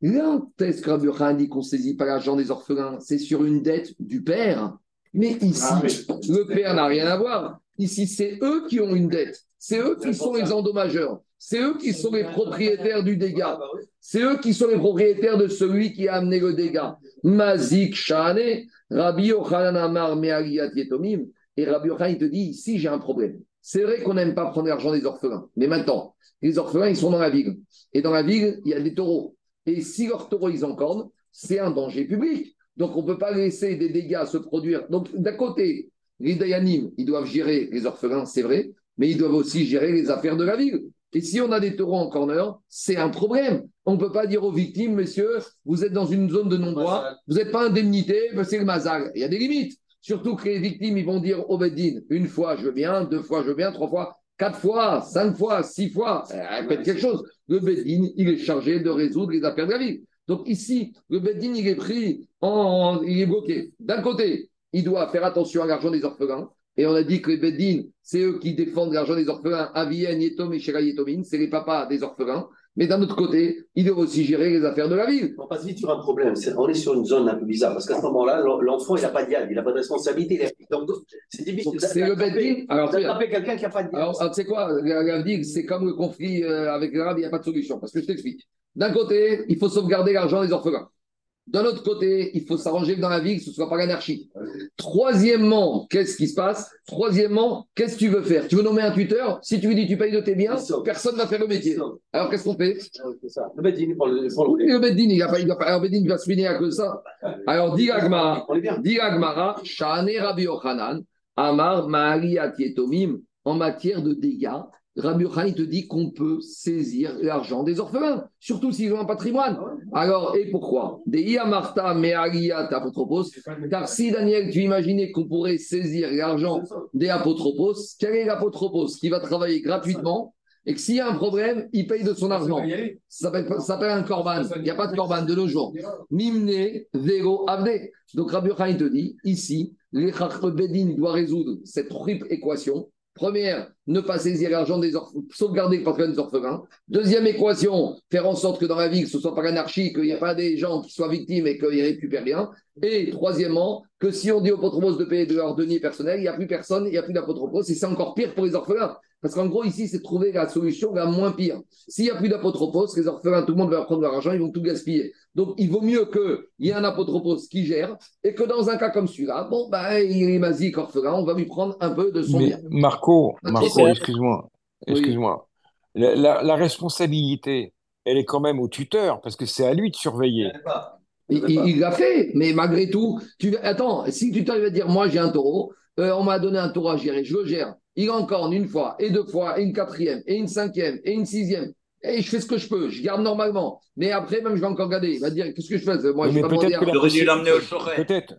Là, est-ce que Rabbi Yochanan dit qu'on ne saisit pas l'argent des orphelins C'est sur une dette du père. Mais ici, ah, le père n'a rien à voir. Ici, c'est eux qui ont une dette. C'est eux qui sont les endommageurs. C'est eux qui sont les propriétaires du dégât. C'est eux qui sont les propriétaires de celui qui a amené le dégât. Mazik Shane, Rabbi Yochanan Amar Yetomim. Et Rabbi Yochanan, il te dit, ici, j'ai un problème. C'est vrai qu'on n'aime pas prendre l'argent des orphelins. Mais maintenant, les orphelins, ils sont dans la ville. Et dans la ville, il y a des taureaux. Et si leurs taureaux, ils encornent, c'est un danger public. Donc, on ne peut pas laisser des dégâts se produire. Donc, d'un côté, les Dayanim, ils doivent gérer les orphelins, c'est vrai, mais ils doivent aussi gérer les affaires de la ville. Et si on a des taureaux en corner, c'est un problème. On ne peut pas dire aux victimes, monsieur, vous êtes dans une zone de non-droit, vous n'êtes pas indemnité, c'est le mazal. Il y a des limites. Surtout que les victimes, ils vont dire au Beddin, une fois je bien, deux fois je bien, trois fois, quatre fois, cinq fois, six fois, répète quelque chose. Le Beddin, il est chargé de résoudre les affaires de la ville. Donc ici, le Beddin, il est pris, en, il est bloqué. D'un côté, il doit faire attention à l'argent des orphelins. Et on a dit que les Beddin, c'est eux qui défendent l'argent des orphelins. Avien, Yetom et Shera Yetomin, c'est les papas des orphelins. Mais d'un autre côté, ils doivent aussi gérer les affaires de la ville. On passe vite sur un problème. on est sur une zone un peu bizarre parce qu'à ce moment-là, l'enfant, il n'a pas de il n'a pas de responsabilité. Donc, c'est difficile. C'est le Beddin. Alors, d'attraper quelqu'un qui n'a pas de Alors, tu sais quoi, c'est comme le conflit euh, avec l'arabe, il n'y a pas de solution. Parce que je t'explique. D'un côté, il faut sauvegarder l'argent des orphelins. D'un autre côté, il faut s'arranger dans la vie que ce ne soit pas l'anarchie. Troisièmement, qu'est-ce qui se passe? Troisièmement, qu'est-ce que tu veux faire? Tu veux nommer un tuteur? Si tu lui dis tu payes de tes biens, personne ne va faire le métier. Alors qu'est-ce qu'on fait? Le Bedin, le Bedin, il va il se finir à cause de ça. Alors, dit Agmara, dit Agmara, Shane Rabbi Yochanan, Amar en matière de dégâts, Rabbi Yochanan te dit qu'on peut saisir l'argent des orphelins, surtout s'ils ont un patrimoine. Alors, et pourquoi? Des Iamarta Me'aliyat Apotropos. Car si, Daniel, tu imaginais qu'on pourrait saisir l'argent des apotropos, quel est l'apotropos qui va travailler gratuitement et que s'il y a un problème, il paye de son argent? Ça s'appelle un corban. Il n'y a pas de corban de nos jours. Mimne, Vero, Avde. Donc Rabbi Yochanan te dit, ici, les Bedin doit résoudre cette triple équation Première, ne pas saisir l'argent des orphelins, sauvegarder le patrimoine des orphelins. Deuxième équation, faire en sorte que dans la ville, ce ne soit pas l'anarchie, qu'il n'y ait pas des gens qui soient victimes et qu'ils récupèrent rien. Et troisièmement, que si on dit aux apotropos de payer de leur deniers personnels, il n'y a plus personne, il n'y a plus d'apotropos, et c'est encore pire pour les orphelins. Parce qu'en gros, ici, c'est trouver la solution la moins pire. S'il n'y a plus d'apotropos, les orphelins, tout le monde va prendre leur argent, ils vont tout gaspiller. Donc, il vaut mieux qu'il y ait un apotropos qui gère et que dans un cas comme celui-là, bon, ben, il est masique orphelin, on va lui prendre un peu de son Mais bien. Marco, Marco, excuse-moi. Excuse-moi. La, responsabilité, elle est quand même au tuteur, parce que c'est à lui de surveiller. Il l'a fait, mais malgré tout, tu... attends, si le tuteur va dire Moi j'ai un taureau, euh, on m'a donné un taureau à gérer, je le gère il encore une fois, et deux fois, et une quatrième, et une cinquième, et une sixième. Et je fais ce que je peux, je garde normalement. Mais après, même, je vais encore garder. Il va dire Qu'est-ce que je fais Moi, je peut-être que dû l'emmener au choret. Peut-être.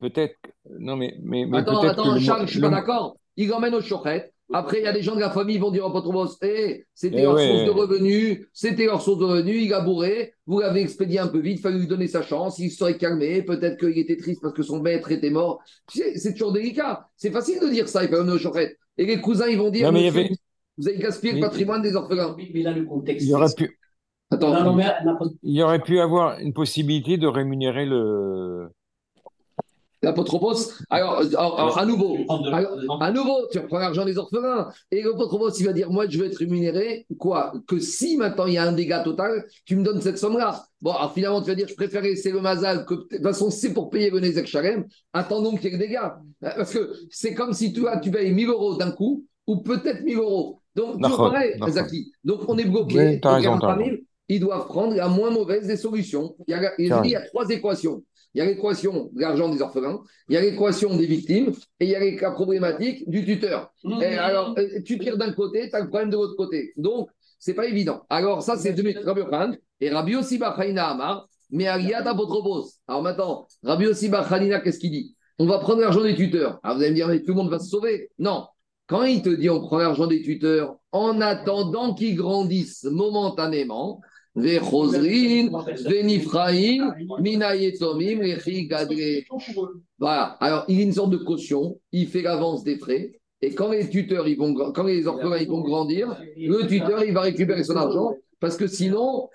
Peut-être. Non, mais. mais, attends, attends, Charles, je ne suis pas d'accord. Il l'emmène au choret. Après, il y a des gens de la famille qui vont dire au patron hey, c'était eh leur source de revenus, c'était leur source de revenus, il a bourré, vous l'avez expédié un peu vite, il fallait lui donner sa chance, il serait calmé, peut-être qu'il était triste parce que son maître était mort. C'est toujours délicat. C'est facile de dire ça, il peut amener au choret. Et les cousins, ils vont dire Vous avez gaspillé le patrimoine des orphelins. Mais là, le contexte. Il y aurait pu. Attends, il y aurait pu avoir une possibilité de rémunérer le, L'apotropos, alors, à nouveau, à nouveau, tu reprends l'argent des orphelins. Et l'apotropos, il va dire Moi, je vais être rémunéré. Quoi Que si maintenant il y a un dégât total, tu me donnes cette somme-là. Bon, alors finalement, tu vas dire Je préfère laisser le mazal, que de toute façon, c'est pour payer le Nezek Shalem. Attendons qu'il y ait des dégâts. Parce que c'est comme si tu, as, tu payes 1000 euros d'un coup, ou peut-être 1000 euros. Donc, pareil, Zaki. Donc, on est bloqué. Oui, ils doivent prendre la moins mauvaise des solutions. Il y a, il y a trois équations. Il y a l'équation de l'argent des orphelins, il y a l'équation des victimes et il y a les cas problématiques du tuteur. Mmh. Et alors, euh, tu tires d'un côté, tu as le problème de l'autre côté. Donc, c'est pas évident. Alors, ça, c'est de Rabbi Yochanan. Et Rabbi Yossi Amar, mais Ariad Apotropos. Alors maintenant, Rabbi Yossi Bachayna, qu'est-ce qu'il dit? On va prendre l'argent des tuteurs. Alors, vous allez me dire, mais tout le monde va se sauver. Non. Quand il te dit on prend l'argent des tuteurs en attendant qu'ils grandissent momentanément, Vechosrin, Venifraim, Minayetomim, Gadre. Voilà. Alors, il y a une sorte de caution, il fait l'avance des frais. Et quand les tuteurs, ils vont, quand les orphelins ils vont grandir, le tuteur, il va récupérer son argent parce que sinon,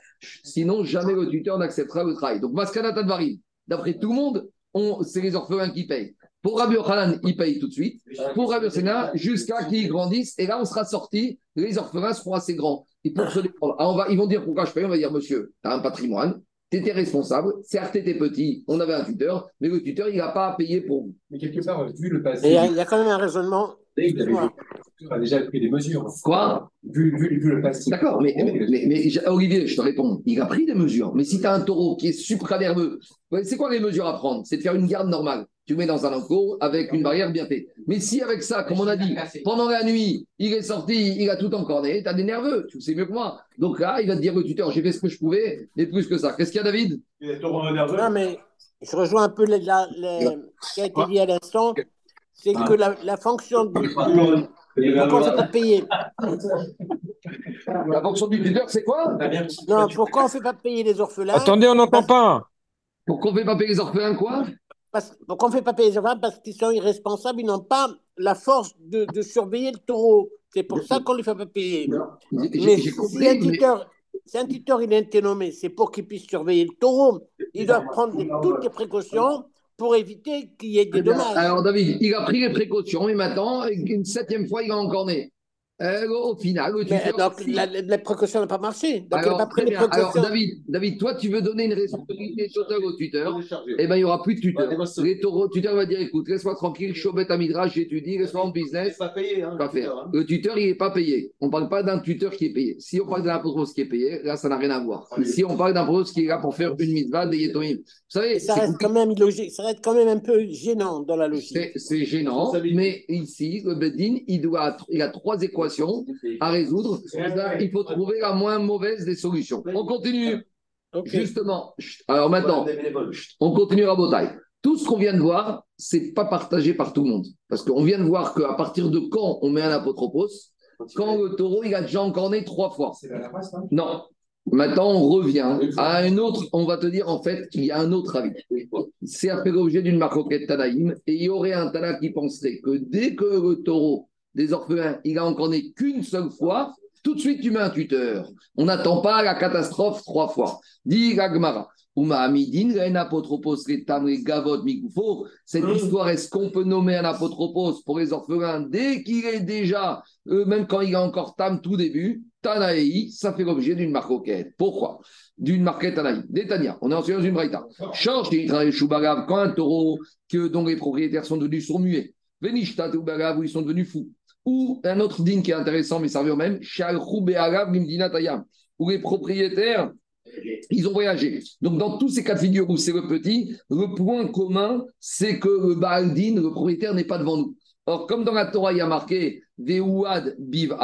sinon jamais le tuteur n'acceptera le travail. Donc, Maskana Tadvarim, d'après tout le monde, on- c'est les orphelins qui payent. Pour Rabbi Yochanan, ils payent tout de suite. Pour Rabbi Yochanan, jusqu'à qu'ils grandissent. Et là, on sera sorti. Les orphelins seront assez grands. Et pour se défendre, alors on va, ils vont dire pourquoi je paye? On va dire, monsieur, tu as un patrimoine. Tu étais responsable. Certes, tu étais petit. On avait un tuteur. Mais le tuteur, il n'a pas à payer pour vous. Mais quelque part, vu le passé, il y, a- il y a quand même un raisonnement. il avait- a déjà pris des mesures. Quoi? Vu, vu, vu le passé. D'accord, mais, mais, mais- mais j- Olivier, je te réponds. Il a pris des mesures. Mais si tu as un taureau qui est supra-nerveux, c'est quoi les mesures à prendre? C'est de faire une garde normale. Tu mets dans un enclos avec une barrière bien faite. Mais si avec ça, comme on a dit, pendant la nuit, il est sorti, il a tout encorné, tu as des nerveux, tu le sais mieux que moi. Donc là, il va te dire au tuteur, j'ai fait ce que je pouvais, mais plus que ça. Qu'est-ce qu'il y a, David? Non, mais je rejoins un peu les- la- les- ce qui a été dit à l'instant. C'est que la, la fonction du. Pourquoi on ne fait pas payer La fonction du tuteur, c'est quoi? Non, pourquoi on ne fait pas payer les orphelins? Attendez, on n'entend pas. Pour qu'on ne fait pas payer les orphelins, quoi? Parce, Pourquoi on ne fait pas payer les orphelins Parce qu'ils sont irresponsables, ils n'ont pas la force de, de surveiller le taureau. C'est pour ça qu'on ne les fait pas payer. Mais si un mais- tuteur, un tuteur il a été nommé, c'est pour qu'il puisse surveiller le taureau. Il doit prendre des- toutes les précautions pour éviter qu'il y ait des dommages. Alors, David, il a pris les précautions et maintenant, une septième fois, il a encorné. Euh, au final, le Mais tuteur. donc, la, la- la précaution n'a pas marché. Donc, il n'a Alors, pas les bien. Alors. David, David, toi, tu veux donner une responsabilité totale au tuteur Eh bien, il n'y aura plus de tuteur. Ouais, Les taureaux, le tuteur va dire écoute, laisse-moi tranquille, je suis au bête à Midrash, j'étudie, laisse-moi en business. pas payé. Hein, Pas le faire. tuteur, hein. Le tuteur, il n'est pas payé. On ne parle pas d'un tuteur qui est payé. Si on parle d'un apôtre qui est payé, là, ça n'a rien à voir. Si on parle d'un apôtre qui est là pour faire une mitzvah, des yétomim. Vous savez, Et ça reste quand même illogique, ça reste quand même un peu gênant dans la logique. c'est- c'est gênant, mais ici, le Bedin, il, doit, il a trois équations à résoudre. Il faut trouver la moins mauvaise des solutions. On continue. Justement. Alors maintenant, on continue à Botaï. Tout ce qu'on vient de voir, c'est pas partagé par tout le monde. Parce qu'on vient de voir qu'à partir de quand on met un apotropos, quand le taureau, il a déjà encorné trois fois. C'est la race, hein? Non. Maintenant, on revient à un autre. On va te dire en fait qu'il y a un autre avis. C'est fait l'objet d'une marcoquette Tanaïm. Et il y aurait un Tana qui penserait que dès que le taureau des orphelins, il a encorné qu'une seule fois, tout de suite tu mets un tuteur. On n'attend pas la catastrophe trois fois. Dit Gagmara. Cette histoire, est-ce qu'on peut nommer un apotropos pour les orphelins dès qu'il est déjà, euh, même quand il est encore tam tout début, Tanaï, ça fait l'objet d'une marcoquette. Pourquoi? D'une marquette Tanaï. Détania, on est en dans une braïta. Change quand un taureau que, dont les propriétaires sont devenus sourds-muets, Venishtat ou ils sont devenus fous. Ou un autre din qui est intéressant, mais ça revient même, où les propriétaires ils ont voyagé. Donc, dans tous ces cas de figure où c'est le petit, le point commun, c'est que le Baaldin, le propriétaire, n'est pas devant nous. Or, comme dans la Torah, il y a marqué Veouad Biv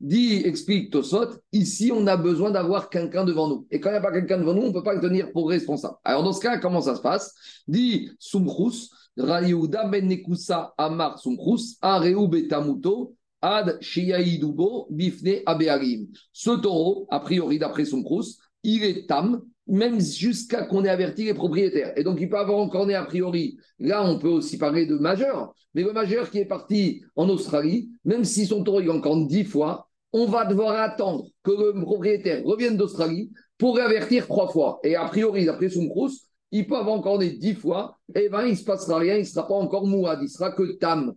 dit, explique Tosot, ici, on a besoin d'avoir quelqu'un devant nous. Et quand il n'y a pas quelqu'un devant nous, on ne peut pas le tenir pour responsable. Alors, dans ce cas, comment ça se passe? Dit Sumchrous, Rayouda Ben Nekusa Amar Sumchrous, Areu Betamuto, Ad Shiyaïdubo, Bifne Abearim. Ce taureau, a priori, d'après Sumchrous, il est tam, même jusqu'à qu'on ait averti les propriétaires. Et donc, il peut avoir encore né a priori. Là, on peut aussi parler de majeur. Mais le majeur qui est parti en Australie, même si son taureau il encore dix fois, on va devoir attendre que le propriétaire revienne d'Australie pour avertir trois fois. Et a priori, d'après son Crous, il peut avoir encore né dix fois, et ben il ne se passera rien, il ne sera pas encore mouad, il sera que tam.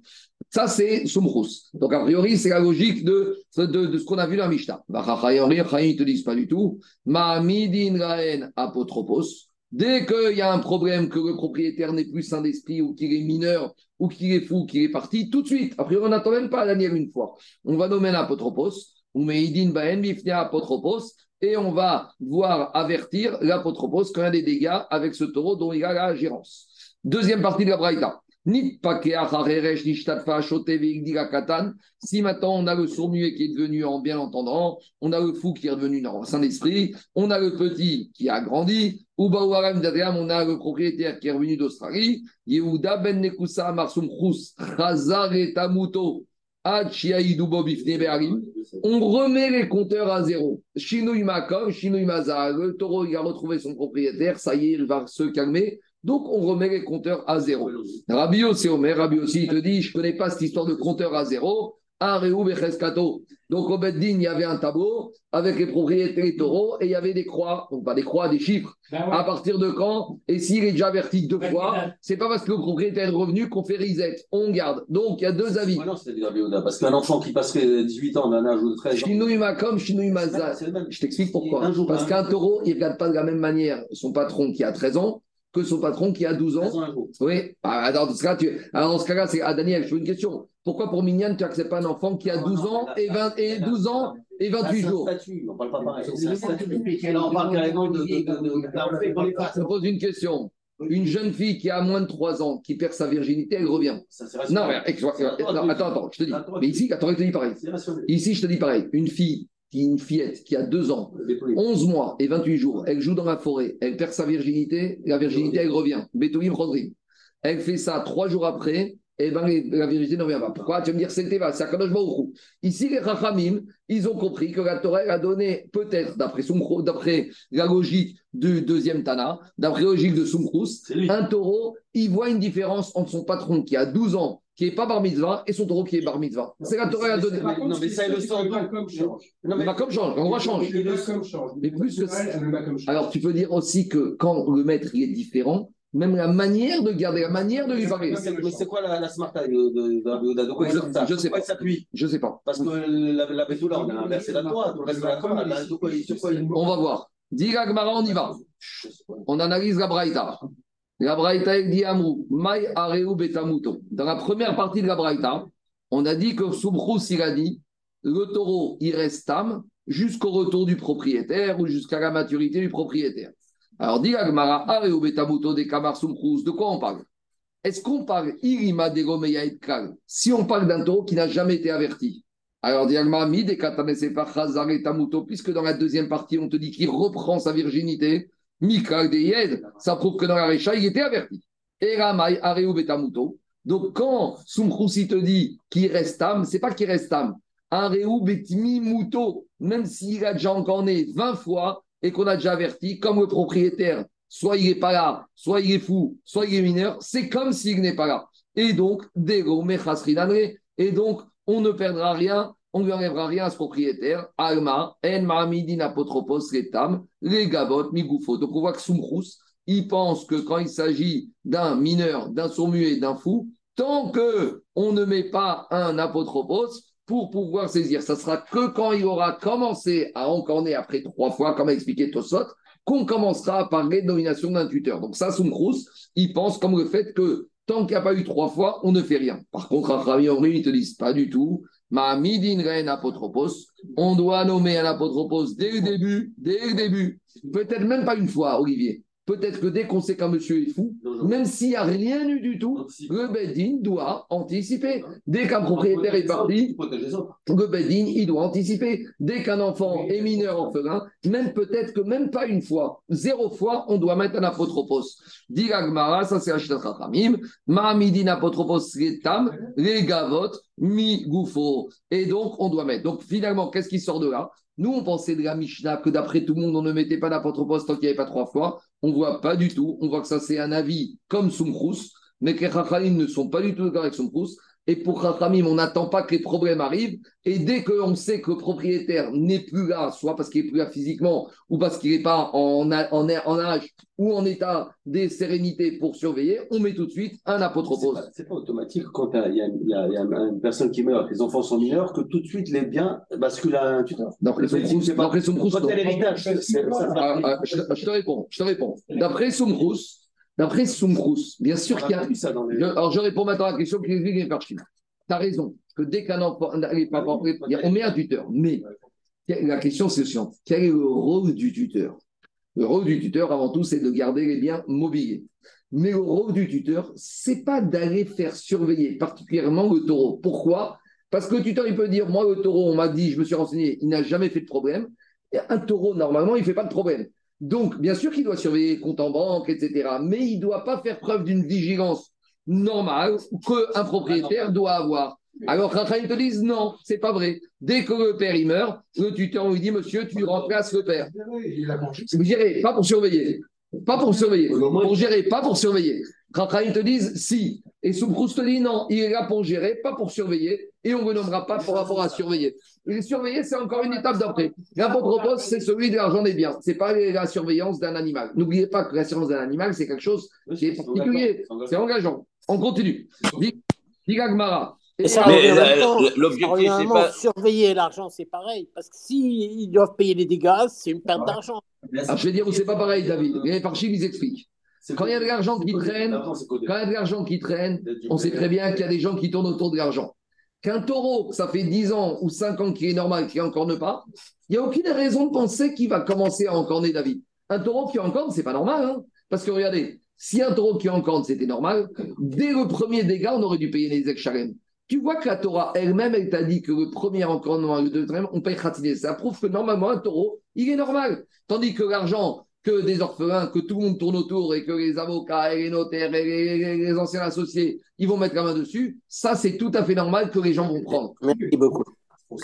Ça, c'est Sumrus. Donc, a priori, c'est la logique de, de, ce qu'on a vu dans Mishnah. Ils ne te disent pas du tout. Ma'amidin raen apotropos. Dès qu'il y a un problème, que le propriétaire n'est plus sain d'esprit, ou qu'il est mineur, ou qu'il est fou, qu'il est parti, tout de suite. A priori, on n'attend même pas Daniel une fois. On va nommer un apotropos. Ou meidin baen bifnia apotropos. et on va voir avertir l'apotropos quand il y a des dégâts avec ce taureau dont il a la gérance. Deuxième partie de la Braïta. Si maintenant on a le sourd-muet qui est devenu en bien entendant, on a le fou qui est devenu en saint esprit, on a le petit qui a grandi, ou on a le propriétaire qui est revenu d'Australie, Yehuda ben Nekusa Marsum Khus, Chazar et Tamuto, on remet les compteurs à zéro. Shinui Makom, Shinui Mazar, le taureau il a retrouvé son propriétaire, ça y est, il va se calmer. Donc, on remet les compteurs à zéro. Rabbi aussi, Omer, Rabbi aussi, il te dit, je ne connais pas cette histoire de compteur à zéro. Donc, au Beddin, il y avait un tableau avec les propriétaires des taureaux et il y avait des croix, donc pas des croix, des chiffres. Ben À partir de quand? Et s'il est déjà averti deux fois, c'est pas parce que le propriétaire est revenu qu'on fait reset, on garde. Donc, il y a deux avis. Ouais, non, c'est parce qu'un enfant qui passerait 18 ans d'un âge ou de 13 ans. Même. Je t'explique pourquoi. Jour, Parce hein. qu'un taureau, il ne regarde pas de la même manière son patron qui a 13 ans que son patron qui a 12 ans. 13 ans, un jour. Oui, Ah, alors, dans ce cas, tu... alors, dans ce cas-là, c'est ah, Daniel, je fais une question. Pourquoi pour Mignane, tu n'acceptes pas un enfant qui a 12 ans et, 20, et 12 ans et Là, 28 c'est un jours? statut, on parle pas pareil. C'est un statut. Là, on parle carrément de- passe. Je te pose une question. Une jeune fille qui a moins de 3 ans, qui perd sa virginité, elle revient. Ça, Non, non, attends, attends, je te dis. Mais ici, attends, je te dis pareil. Ici, je te dis pareil. Une fille, qui, une fillette qui a 2 ans, 11 mois et 28 jours, elle joue dans la forêt, elle perd sa virginité, la virginité, elle revient. Betoulim Rodrim. Elle fait ça trois jours après, et ben la virginité ne revient pas. Pourquoi? Tu vas me dire, c'est le Teva, c'est Akadosh Baruch Hu. Ici, les Rachamim, ils ont compris que la Torah a donné, peut-être, d'après d'après la logique du deuxième Tana, d'après la logique de Soumkrous, un taureau, il voit une différence entre son patron qui a 12 ans, qui n'est pas bar mitzvah, et son taureau qui est bar mitzvah. C'est la Torah donné. Mais- non, mais ça, il le comme change. Non, Le Macom change, l'endroit change. Le Macom change. Mais plus que change. Alors, tu peux dire aussi que quand le maître il est différent, même la manière de garder, la manière de lui parler, Mais c'est- Mais quoi la, la smart time de, de, de Rabbi Yehuda De quoi il Je- sort ça je sais pas. s'appuie je sais pas. Parce que la, la Betula, on a inversé la Torah, le reste de la On va voir. Dis la Gemara, on y va. On analyse la Braïta. La dit Mai Betamuto. Dans la première partie de la Braïta, on a dit que Soubhrous, il a dit le taureau, il reste tam jusqu'au retour du propriétaire ou jusqu'à la maturité du propriétaire. Alors, dit la Gemara, Areu Betamuto des Kamar Soubhrous, de quoi on parle? Est-ce qu'on parle Irima de Gomeya et Kal? Si on parle d'un taureau qui n'a jamais été averti, alors, Diagma, mi des par Khazar et Tamuto, puisque dans la deuxième partie, on te dit qu'il reprend sa virginité, Mika de ça prouve que dans la Récha, il était averti. Et Ramai, Areu Betamuto. Donc, quand Sumkhusi te dit qu'il reste tam, c'est pas qu'il reste tam. Areu Betimi Muto, même s'il a déjà encore né 20 fois et qu'on a déjà averti, comme le propriétaire, soit il n'est pas là, soit il est fou, soit il est mineur, c'est comme s'il n'est pas là. Et donc, Dego, et donc, on ne perdra rien, on ne lui enlèvera rien à ce propriétaire. Alma, En les. Donc on voit que Soumkrous, il pense que quand il s'agit d'un mineur, d'un sourd-muet, d'un fou, tant que on ne met pas un apotropos pour pouvoir saisir, ça sera que quand il aura commencé à encorner après trois fois, comme a expliqué Tosot, qu'on commencera à parler de nomination d'un tuteur. Donc ça, Soumkrous, il pense comme le fait que tant qu'il n'y a pas eu trois fois, on ne fait rien. Par contre, Rachami Omri, ils te disent pas du tout. Ma midin ren apotropos. On doit nommer un apotropos dès le début, dès le début. Peut-être même pas une fois, Olivier. Peut-être que dès qu'on sait qu'un monsieur est fou, même s'il n'y a rien eu du tout, le Beddin doit anticiper. Dès qu'un propriétaire est parti, le Bedin, il doit anticiper. Dès qu'un enfant est mineur orphelin, même peut-être que même pas une fois, zéro fois, on doit mettre un apotropos. Dit Gmara, ça c'est Ashtat Chachamim, Mahamidin apotropos tam, les gavot, mi goufo. Et donc, on doit mettre. Donc, finalement, qu'est-ce qui sort de là? Nous, on pensait de la Mishnah que d'après tout le monde, on ne mettait pas d'apotropos tant qu'il n'y avait pas trois fois. On voit pas du tout. On voit que ça, c'est un avis comme Soumkrous, mais que les ne sont pas du tout d'accord avec Soumkrous. Et pour Rachamim, on n'attend pas que les problèmes arrivent. Et dès qu'on sait que le propriétaire n'est plus là, soit parce qu'il n'est plus là physiquement, ou parce qu'il n'est pas en, a- en, âge ou en état de sérénité pour surveiller, on met tout de suite un apotropos. pas, c'est pas automatique quand il y a, y y une personne qui meurt, que les enfants sont mineurs, que tout de suite les biens basculent à un tuteur. D'après pas- Crous, Quand l'héritage, Ah, ah, je, je te réponds, je te réponds. D'après Soumkrous, d'après Soumkrous, bien sûr qu'il y a. Ça dans les- Je- alors, je réponds maintenant à la question qui explique les Tu as raison, que dès qu'un enfant. les parents- on met un tuteur, mais La question, c'est suivante. Quel est le rôle du tuteur? Le rôle du tuteur, avant tout, c'est de garder les biens mobiliers. Mais le rôle du tuteur, c'est pas d'aller faire surveiller particulièrement le taureau. Pourquoi? Parce que le tuteur, il peut dire, moi, le taureau, on m'a dit, je me suis renseigné, il n'a jamais fait de problème. Et un taureau, normalement, il ne fait pas de problème. Donc, bien sûr qu'il doit surveiller compte en banque, etc. Mais il ne doit pas faire preuve d'une vigilance normale qu'un propriétaire doit avoir. Alors, Raphaël te disent non, c'est pas vrai. Dès que le père il meurt, le tuteur lui dit Monsieur, tu remplaces le père. Vous gérez, pas pour surveiller. Pas pour surveiller. Pour gérer, pas pour surveiller. Raphaël te disent si. Et dit non, il est là pour gérer, pas pour surveiller. Et on ne le nommera pas pour rapport à surveiller. Et surveiller, c'est encore une étape d'après. L'apôtre c'est celui de l'argent des biens. Ce n'est pas la surveillance d'un animal. N'oubliez pas que la surveillance d'un animal, c'est quelque chose qui est particulier. C'est engageant. On continue. Digagmara. L'objectif, c'est pas. Surveiller l'argent, c'est pareil. Parce que s'ils doivent payer les dégâts, c'est une perte d'argent. Ah, je vais dire où c'est pas pareil, David. Les Parchim, ils expliquent. Quand il y a de l'argent qui traîne, quand il y a de l'argent qui traîne, on sait très bien qu'il y a des gens qui tournent autour de l'argent. Qu'un taureau, ça fait 10 ans ou 5 ans qu'il est normal, qu'il n'encorne pas, il n'y a aucune raison de penser qu'il va commencer à encorner David. Un taureau qui encorne, c'est pas normal. Hein Parce que regardez, si un taureau qui encorne, c'était normal, dès le premier dégât, on aurait dû payer les ex-chalem. Tu vois que la Torah elle-même, elle t'a dit que le premier encornement le deuxième, on paye khatine. Ça prouve que normalement, un taureau, il est normal. Tandis que l'argent, que des orphelins, que tout le monde tourne autour et que les avocats et les notaires et les, anciens associés, ils vont mettre la main dessus, ça, c'est tout à fait normal que les gens vont prendre. Merci beaucoup.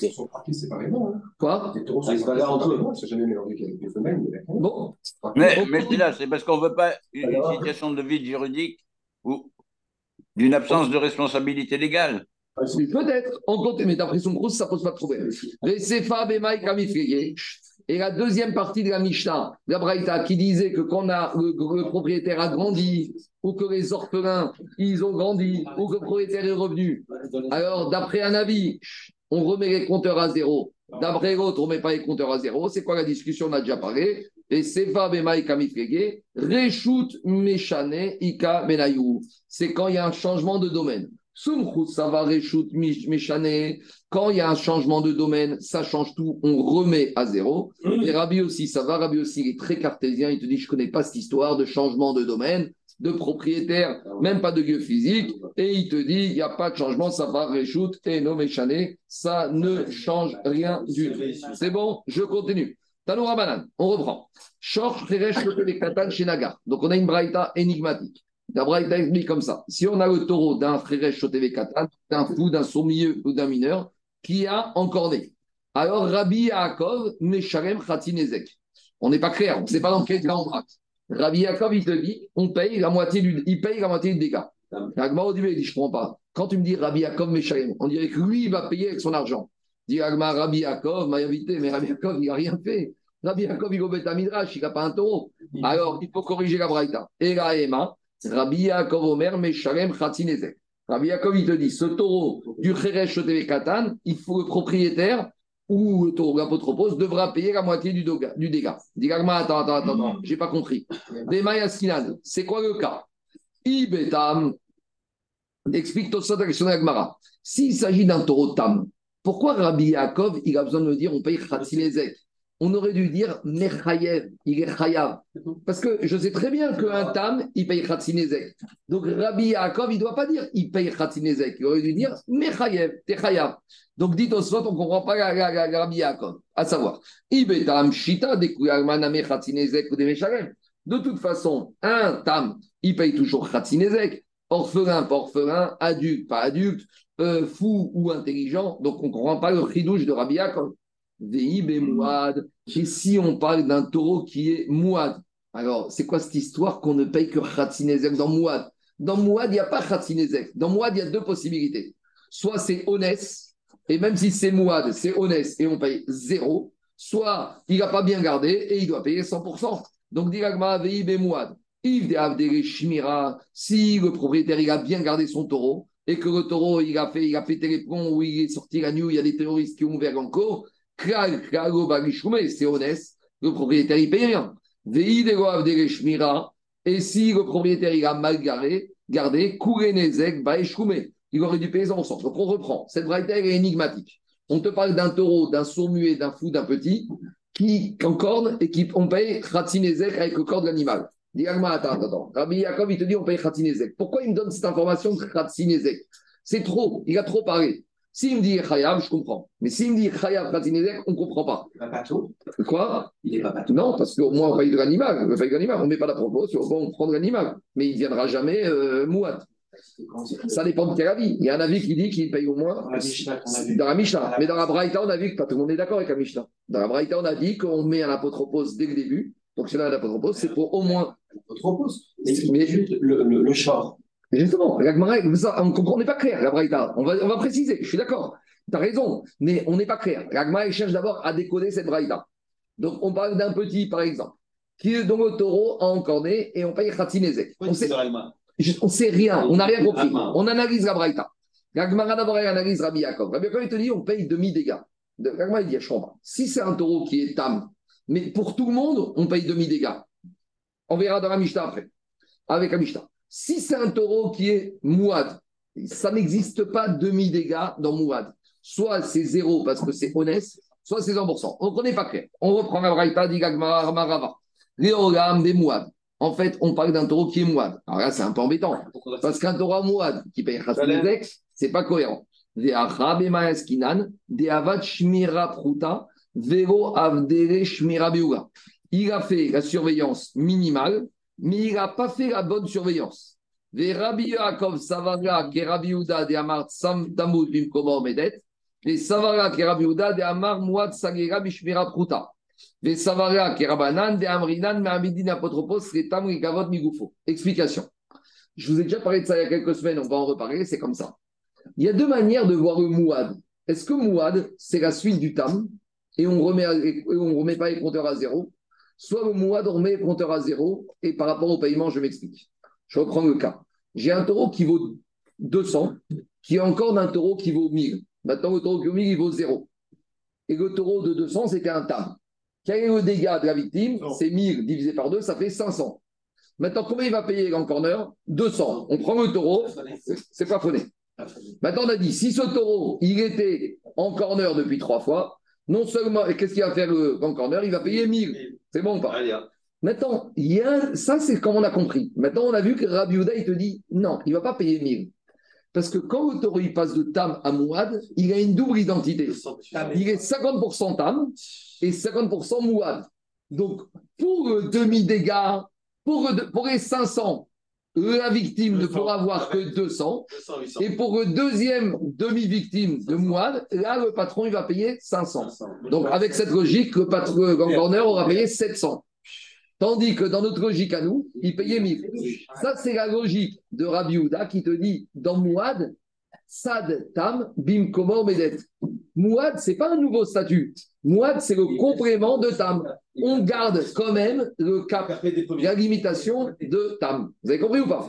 Ils sont parqués séparément. Hein. Quoi? Les taureaux, ils se bagarrent entre eux. C'est jamais mélangé avec les femelles. Bon. Mais, mais c'est là, c'est parce qu'on ne veut pas une, situation de vide juridique ou d'une absence de responsabilité légale. Peut-être, en compte, mais d'après son gros, ça ne pose pas de problème. Et la deuxième partie de la Mishnah, la Braïta, qui disait que quand le, propriétaire a grandi, ou que les orphelins, ils ont grandi, ou que le propriétaire est revenu, alors d'après un avis, on remet les compteurs à zéro. D'après l'autre, on ne met pas les compteurs à zéro. C'est quoi la discussion? On a déjà parlé. Et Sefa Bemaï Kamifrege, Reshut Meshane Ika Benayou. C'est quand il y a un changement de domaine. Quand il y a un changement de domaine, ça change tout, on remet à zéro. Et Rabbi aussi, ça va. Rabbi aussi, il est très cartésien. Il te dit Je ne connais pas cette histoire de changement de domaine de propriétaire, même pas de lieu physique, et il te dit, il n'y a pas de changement, ça va réchoute et non ça ne change rien du tout. C'est bon, je continue. Tanoura Banan, on reprend. Donc on a une braïta énigmatique. La braïta explique comme ça. Si on a le taureau d'un frère Shoteve Katan, d'un fou, d'un sourd-milieu ou d'un mineur, qui a encorné. Alors Rabbi Yaakov, Mesharem Khatinezek. On n'est pas clair, on ne sait pas dans quel cas on braque. Rabbi Yaakov, il te dit, on paye la moitié du, il paye la moitié du dégât. Agma au début, il dit, je ne comprends pas. Quand tu me dis Rabbi Yaakov Meshalim, on dirait que lui, il va payer avec son argent. Dit Agma, Rabbi Yaakov m'a invité, mais Rabbi Yaakov, il n'a rien fait. Rabbi Yaakov, il va à Midrash, il n'a pas un taureau. Alors, il faut corriger la braïta. Et la Ema, Rabbi Yaakov Omer Meshalem Khatinezek. Rabbi Yaakov, il te dit, ce taureau du Shoteve Katan, il faut le propriétaire ou l'apotropos devra payer la moitié du, du dégât. Attends, attends, attends, attends, j'ai pas compris. c'est quoi le cas? Ibetam, explique tout ça dans la de S'il s'agit d'un taureau tam, pourquoi Rabbi Yaakov, il a besoin de me dire on paye Khatsilezek on aurait dû dire Mechayev, il. Parce que je sais très bien qu'un Tam, il paye Khatsinezek. Donc Rabbi Yaakov, il ne doit pas dire il paye Khatsinezek. Il aurait dû dire Mechayev, t'es. Donc dites au soit, on ne comprend pas Rabbi Yaakov. À savoir, Ibetam Shita, ou De toute façon, un Tam, il paye toujours Khatsinezek. Orphelin, pas orphelin, adulte, pas adulte, euh, fou ou intelligent. Donc on ne comprend pas le chidouche de Rabbi Yaakov. Et si on parle d'un taureau qui est Mouad, alors c'est quoi cette histoire qu'on ne paye que Khatsinezek dans Mouad? Dans Mouad, il n'y a pas Khatsinezek. Dans Mouad, il y a deux possibilités. Soit c'est honnête, et même si c'est Mouad, c'est honnête et on paye zéro. Soit il n'a pas bien gardé et il doit payer 100%. Donc, Diragma Veib Mouad. Si le propriétaire il a bien gardé son taureau et que le taureau il a fait, il a pété les plombs ou il est sorti la nuit, il y a des terroristes qui ont ouvert encore, c'est honnête, le propriétaire, il paye rien. Et si le propriétaire, il a mal gardé, gardé il aurait dû payer 100%. Donc on reprend. Cette vraie est énigmatique. On te parle d'un taureau, d'un sourd muet, d'un fou, d'un petit, qui en corne et qui on paye Khatinezek avec le corps de l'animal. Dis attends, attends. Rabbi Yaakov, il te dit on paye Khatinezek. Pourquoi il me donne cette information de Khatinezek? C'est trop, il a trop parlé. S'il me dit Khayab, je comprends. Mais s'il me dit Khayab Khatinezek, on ne comprend pas. Il va pas tout. Quoi? Il est pas tout. Non, parce qu'au moins on paye de l'animal. On paye de l'animal, on ne met pas la proposition, bon, on prend de l'animal. Mais il ne viendra jamais euh, mouad. Ça dépend de quel avis. Il y a un avis qui dit qu'il paye au moins Dans la Mishnah qu'on a vu. dans la Mishnah. Mais dans la Braïta, on a vu que pas tout le monde est d'accord avec la Mishnah. Dans la Braïta, on a dit qu'on met un apotropos dès le début. Donc, c'est là un apotropos, c'est pour au moins. Autre propose. Mais, Mais- juste le, le, le char. Justement, on comprend, on n'est pas clair, la Braïta. On va, on va préciser, je suis d'accord. Tu as raison, mais on n'est pas clair. La Gemara, elle cherche d'abord à décoder cette Braïta. Donc, on parle d'un petit, par exemple, qui est dont le taureau a encorné et on paye Khatinezek. On sait, On sait rien, on n'a rien compris. On analyse la Braïta. Gagmara d'abord elle analyse Rabbi Yaakov. Rabbi Yaakov, il te dit on paye demi-dégâts. De- Gagmara, il dit je comprends. Si c'est un taureau qui est tam, mais pour tout le monde, on paye demi-dégâts. On verra dans la Mishnah après. Avec la Mishnah. Si c'est un taureau qui est mouad, ça n'existe pas demi-dégâts dans mouad. Soit c'est zéro parce que c'est honnête, soit c'est 100%. Donc on n'est pas clair. On reprend la Braïta, Marava. Léogam des mouad. En fait, on parle d'un taureau qui est mouad. Alors là, c'est un peu embêtant. Parce qu'un Torah mouad qui paye Khatinezek, c'est pas cohérent. Il a fait la surveillance minimale, mais il n'a pas fait la bonne surveillance. Ve'rabi Yaakov savara kerabi Yehuda de'amar sam tamud bimkomo medet, et savara kerabi Yehuda de'amar mouad sagera bishmira pruta. Vesavara kerabanan de'amrinan me'amidin apotropos retam rigavot migufo. Explication. Je vous ai déjà parlé de ça il y a quelques semaines, on va en reparler, c'est comme ça. Il y a deux manières de voir le mouad. Est-ce que mouad, c'est la suite du tam et on remet, et on remet pas les compteurs à zéro? Soit le remet les compteurs à zéro et par rapport au paiement, je m'explique. Je reprends le cas. J'ai un taureau qui vaut 200, qui est encore d'un taureau qui vaut 1000. Maintenant, le taureau qui vaut 1000, il vaut 0. Et le taureau de 200, c'était un tam. Quel est le dégât de la victime? C'est 1000 divisé par 2, ça fait 500. Maintenant, combien il va payer en corner? 200. On prend le taureau, c'est pas phoné. Maintenant, on a dit, si ce taureau, il était en corner depuis trois fois, non seulement, et qu'est-ce qu'il va faire le en corner Il va payer 1000. C'est bon ou pas? Hein. Maintenant, il y a, ça, c'est comme on a compris. Maintenant, on a vu que Rabbi Yehuda, il te dit, non, il ne va pas payer 1000. Parce que quand le taureau, il passe de Tam à Mouad, il a une double identité. Il est 50% Tam et 50% Mouad. Donc, pour le demi-dégât, pour, pour les 500, la victime ne 200. pourra avoir que 200. 200, 800. Et pour le deuxième demi-victime de Mouad, là, le patron, il va payer 500. 500. Donc, avec cette logique, le patron le aura payé 700. Tandis que dans notre logique à nous, il payait 1000. Ça, c'est la logique de Rabbi Houda qui te dit dans Mouad, Sad Tam, Bim Komor Medet. Mouad, c'est pas un nouveau statut. Mouad, c'est le complément de Tam. On garde quand même le cap, la limitation de Tam. Vous avez compris ou pas?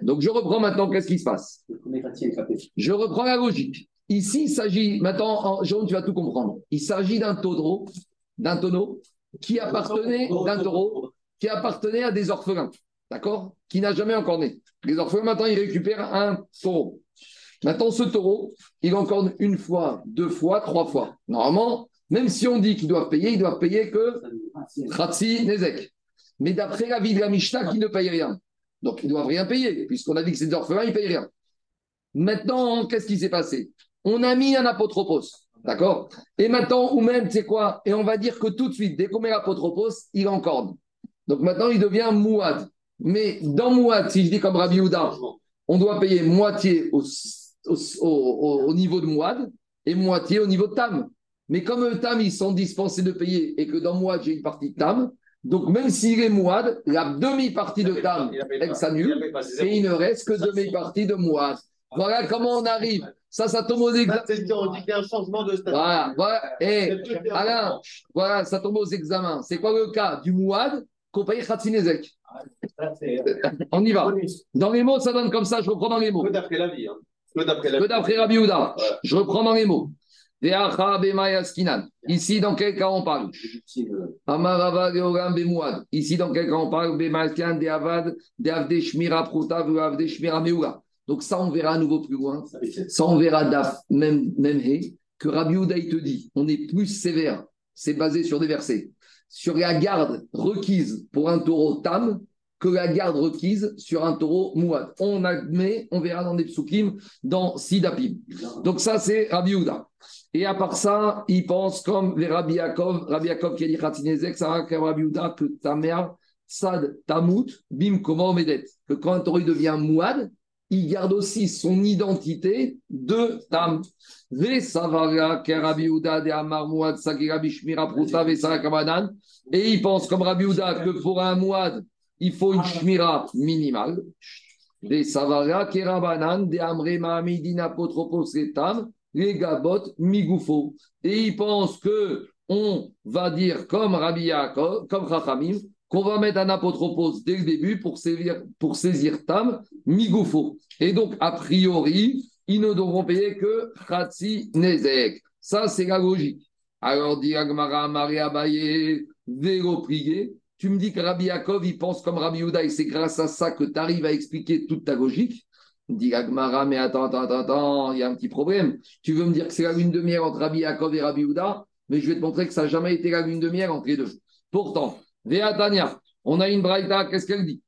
Donc, je reprends maintenant, qu'est-ce qui se passe? Je reprends la logique. Ici, il s'agit, maintenant, en jaune, tu vas tout comprendre. Il s'agit d'un taureau, d'un tonneau qui appartenait, d'un taureau, qui appartenait à des orphelins, d'accord? Qui n'a jamais encore né. Les orphelins, maintenant, ils récupèrent un taureau. Maintenant, ce taureau, il encorne une fois, deux fois, trois fois. Normalement, même si on dit qu'ils doivent payer, ils doivent payer que Khatsi Nezek. Mais d'après la vie de la Mishnah, qui ne paye rien. Donc, ils ne doivent rien payer, puisqu'on a dit que c'est des orphelins, ils ne payent rien. Maintenant, qu'est-ce qui s'est passé? On a mis un apotropos, d'accord? Et maintenant, ou même, tu sais quoi? Et on va dire que tout de suite, dès qu'on met l'apotropos, il encorne. Donc maintenant, il devient mouad. Mais dans mouad, si je dis comme Rabbi Houda, on doit payer moitié au, au, au- au niveau de mouad et moitié au niveau de tam. Mais comme le tam, ils sont dispensés de payer et que dans mouad, j'ai une partie de tam, donc même s'il est mouad, la demi-partie de tam, elle s'annule et il ne reste que demi-partie de mouad. Voilà comment on arrive. Ça, ça tombe aux examens. On dit qu'il y a un changement de statut. Voilà, voilà. Et Alain, voilà, ça tombe aux examens. C'est quoi le cas du mouad qu'on paye Khatsinezek On y va. Dans les mots, ça donne comme ça. Je reprends dans les mots. Que d'après la vie. Hein. Que d'après Rabbi Houda. Voilà. Je reprends dans les mots. Ici, dans quel cas on parle. Ici, dans quel cas on parle. Donc ça, on verra à nouveau plus loin. Ça, on verra daf, même, même que Rabbi Houda, il te dit, on est plus sévère, c'est basé sur des versets, sur la garde requise pour un taureau tam que la garde requise sur un taureau mouad. On admet, on verra dans des psukim, dans Sidapim. Donc ça, c'est Rabbi Houda. Et à part ça, il pense comme les Rabbi Yaakov, Rabbi Yaakov qui a dit Khatinezek, ça Rabbi Houda, que ta mère, Sad Tamut, Bim Koma Medet, que quand un taureau devient mouad, il garde aussi son identité de Tam. Et il pense comme Rabbi Houda que pour un mouad, il faut une shmira minimale. Des savara, kerabanan, des amre mahamidin apotropos etam, les gabot migoufo. Et il pense que on va dire comme Rabbi Yaakov, comme Chachamim, qu'on va mettre un apotropos dès le début pour saisir, pour saisir tam migoufo. Et donc, a priori, ils ne devront payer que Khatsi Nezek. Ça, c'est la logique. Alors, dit Agmara, Maria Baye, prié. Tu me dis que Rabbi Yaakov, il pense comme Rabbi Yehuda et c'est grâce à ça que tu arrives à expliquer toute ta logique. Dit Agmara, mais attends, attends, attends, attends, il y a un petit problème. Tu veux me dire que c'est la lune de miel entre Rabbi Yaakov et Rabbi Yehuda, mais je vais te montrer que ça n'a jamais été la lune de miel entre les deux. Pourtant, Veatania, on a une braïta, qu'est-ce qu'elle dit?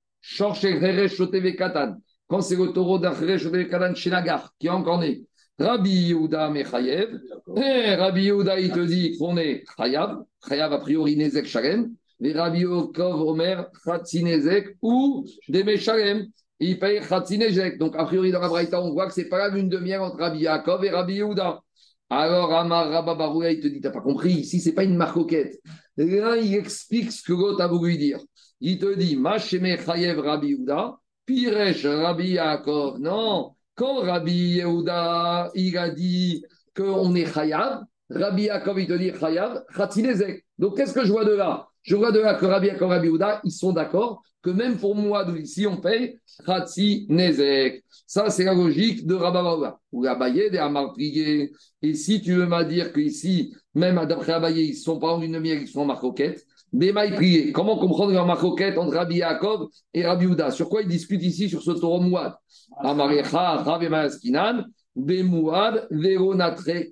Katan. Quand c'est le taureau Katan chez la gare, qui est encore né. Rabbi Yehuda Mechayev. Et Rabbi Yehuda, il te dit qu'on est Chayav. Chayav, a priori, Nezek Shalem les Rabbi Kov Omer Khatzinezek ou des Meshalem. Il paye Khatzinezek. Donc, a priori, dans la Braïta, on voit que c'est pas la lune de miel entre Rabbi Yaakov et Rabbi Yehuda. Alors, Amar Rabba il te dit, t'as pas compris, ici, c'est pas une marcoquette. Là, il explique ce que l'autre a voulu dire. Il te dit, Macheme Chayev Rabbi Yehuda, Piresh Rabbi Yaakov. Non, quand Rabbi Yehuda, il a dit qu'on est Chayav, Rabbi Yaakov, il te dit Chayav, Khatzinezek. Donc, qu'est-ce que je vois de là? Je vois de là que Rabbi et Rabbi Ouda, ils sont d'accord que même pour moi, ici, on paye Khatsi Nezek. Ça, c'est la logique de Rabbi Ou Abaye, des Amar Et si tu veux me dire qu'ici, même d'après Abaye, ils ne sont pas en une miel, ils sont en marcoquette, des. Comment comprendre la marcoquette entre Rabbi Yaakov et Rabbi Ouda Sur quoi ils discutent ici sur ce taureau Mouad? Amarecha, Rabbi Maaskinan, Bemouad,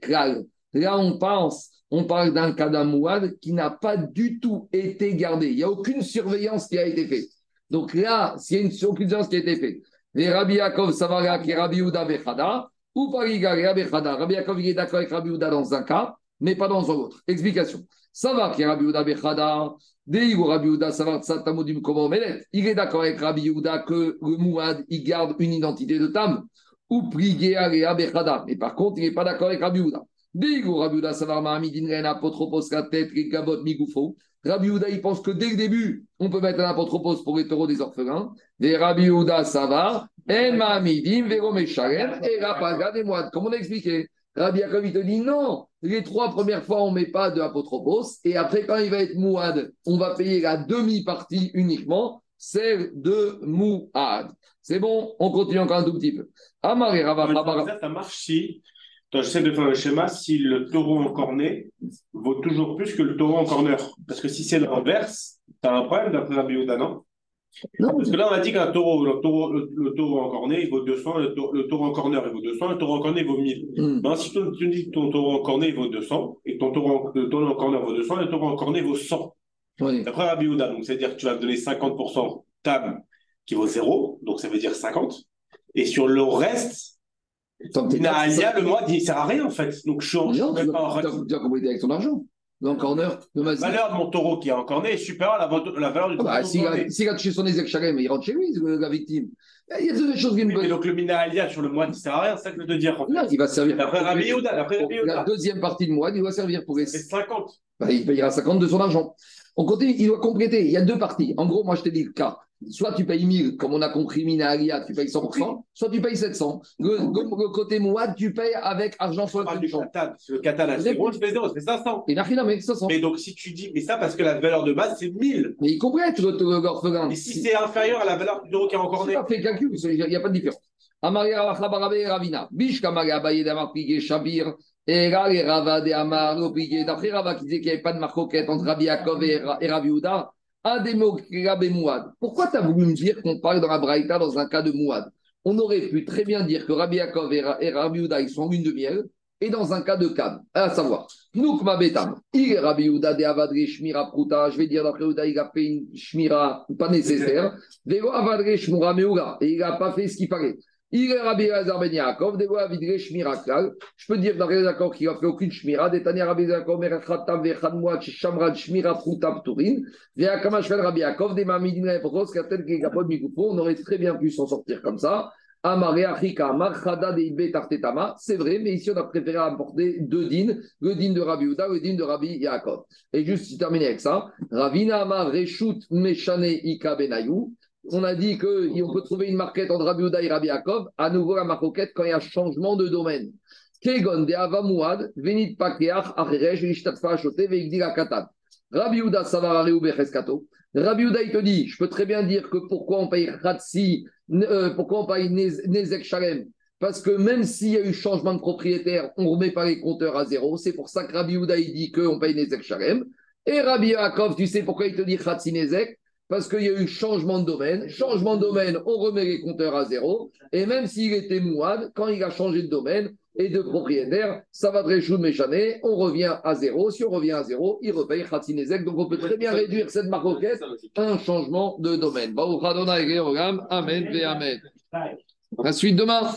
Kral. Là, on pense on parle d'un cas d'amouad qui n'a pas du tout été gardé. Il n'y a aucune surveillance qui a été faite. Donc là, s'il y a une surveillance qui a été faite, les Rabbi Yaakov Savara qui est Rabbi Uda Bechada, ou Pariga Rabbi Chada. Rabbi Yaakov est d'accord avec Rabbi Uda dans un cas, mais pas dans un autre. Explication. Savara qui est Rabbi Uda Bechada, Deigo Rabbi Uda Savar Tsatamodim Komo Il est d'accord avec Rabbi Uda que le Mouad, il garde une identité de Tam. Ou Prigea Bechada. Mais par contre, il n'est pas d'accord avec Rabbi Uda. Rabbi Uda, il pense que dès le début, on peut mettre un apotropos pour les taureaux des orphelins. Des Rabbi Uda, ça va. Et Rapaga des moines. Comme on a expliqué, Rabbi Yaakov, il te dit non, les trois premières fois, on ne met pas de apotropos. Et après, quand il va être mouad, on va payer la demi-partie uniquement, celle de mouad. C'est bon, on continue encore un tout petit peu. Amare Ça marche si j'essaie de faire le schéma si le taureau en cornet vaut toujours plus que le taureau en corner. Parce que si c'est l'inverse, tu as un problème d'après la Yehuda, non? Non, parce que là, on a dit qu'un taureau, le taureau, le, taureau en cornet, il vaut 200, le taureau, le taureau en corner, il vaut 200, le taureau en cornet, il vaut 1000. Mm. Ben, si tu, tu, dis que ton taureau en cornet, il vaut 200, et ton taureau, le taureau en corner vaut 200, le taureau en cornet vaut 100. Oui. D'après Rabbi Yehuda, donc c'est-à-dire que tu vas donner 50% table qui vaut 0, donc ça veut dire 50. Et sur le reste, Naalia, le mois, il ne sert à rien en fait. Donc je change. Non, tu vas compléter avec ton argent. Le corner de La valeur de mon taureau qui est en corner est supérieure à la, la valeur du ah bah, taureau. S'il a touché son Ezek mais il rentre chez lui, la victime. Il y a des choses qui me oui, Donc le Mina sur le mois, il ne sert à rien, c'est ça que je veux te dire. En fait. Non, il va servir. Après Rabbi La deuxième partie de mois, il doit servir pour. C'est 50. Bah, il payera 50 de son argent. On continue, il doit compléter. Il y a deux parties. En gros, moi, je te dis le cas. Soit tu payes 1000, comme on a compris, Minaria, tu payes 100%, soit tu payes 700. Le, côté Mouad, tu payes avec argent sur le compte. Le katana, c'est tu fais 0, c'est 500. Et n'a mais 500. Mais donc, si tu dis, mais ça, parce que la valeur de base, c'est 1000. Mais il complète l'orphelin. Et si c'est inférieur à la valeur du euro qui est encore né. pas fait calcul, il n'y a pas de différence. Amaria Ravina, Bish Kamaga Baye Damar Pigué Shabir, et Rava de Amar D'après Rava qui disait qu'il n'y avait pas de marcoquette entre Rabbi Yaakov et Rabbi Ouda, Mouad. Pourquoi tu as voulu me dire qu'on parle dans la Braïta dans un cas de Mouad? On aurait pu très bien dire que Rabbi Yaakov et Rabbi Uda, ils sont en lune de miel, et dans un cas de Kam. À savoir, Noukma Betam, il est Rabbi Yehuda de Avadre Shmira Pruta, je vais dire d'après Yehuda, il a fait une Shmira pas nécessaire, Vego Meura, et il n'a pas fait ce qu'il fallait. Il est Rabbi Lazar Ben Yaakov, Vego Avidre Shmira Klal, je peux dire dans les accords qu'il n'a fait aucune Shmira, Détania Rabbi Yaakov, Merechatam, Vechad Moat, Shamrad Shmira Pruta Pturin, Veakama Shvel Rabbi Yaakov, des Mamidin Epros, Katel Kekapod Mikoufo, on aurait très bien pu s'en sortir comme ça. C'est vrai, mais ici on a préféré apporter deux dînes, le dîne de Rabbi Uda, le dîne de Rabbi Yaakov. Et juste pour terminer avec ça, Ravina Amar Reshut Meshane Ika Benayou. On a dit qu'on peut trouver une marquette entre Rabbi Uda et Rabbi Yaakov. À nouveau, la marquette quand il y a changement de domaine. Rabbi Uda Savarare Ubecheskato. Rabbi Uda, il te dit, je peux très bien dire que pourquoi on paye Khatsi euh, pourquoi on paye Nezek Shalem? Parce que même s'il y a eu changement de propriétaire, on ne remet pas les compteurs à zéro. C'est pour ça que Rabbi Houda il dit qu'on paye Nezek Shalem. Et Rabbi Yaakov, tu sais pourquoi il te dit Khatsi Nezek? Parce qu'il y a eu changement de domaine. Changement de domaine, on remet les compteurs à zéro. Et même s'il était mouad, quand il a changé de domaine, et de propriétaire, ça va de Méchané, on revient à zéro. Si on revient à zéro, il repaye Khatsinezek. Donc on peut très bien réduire cette maroquette à un changement de domaine. Amen, Amen. La suite demain.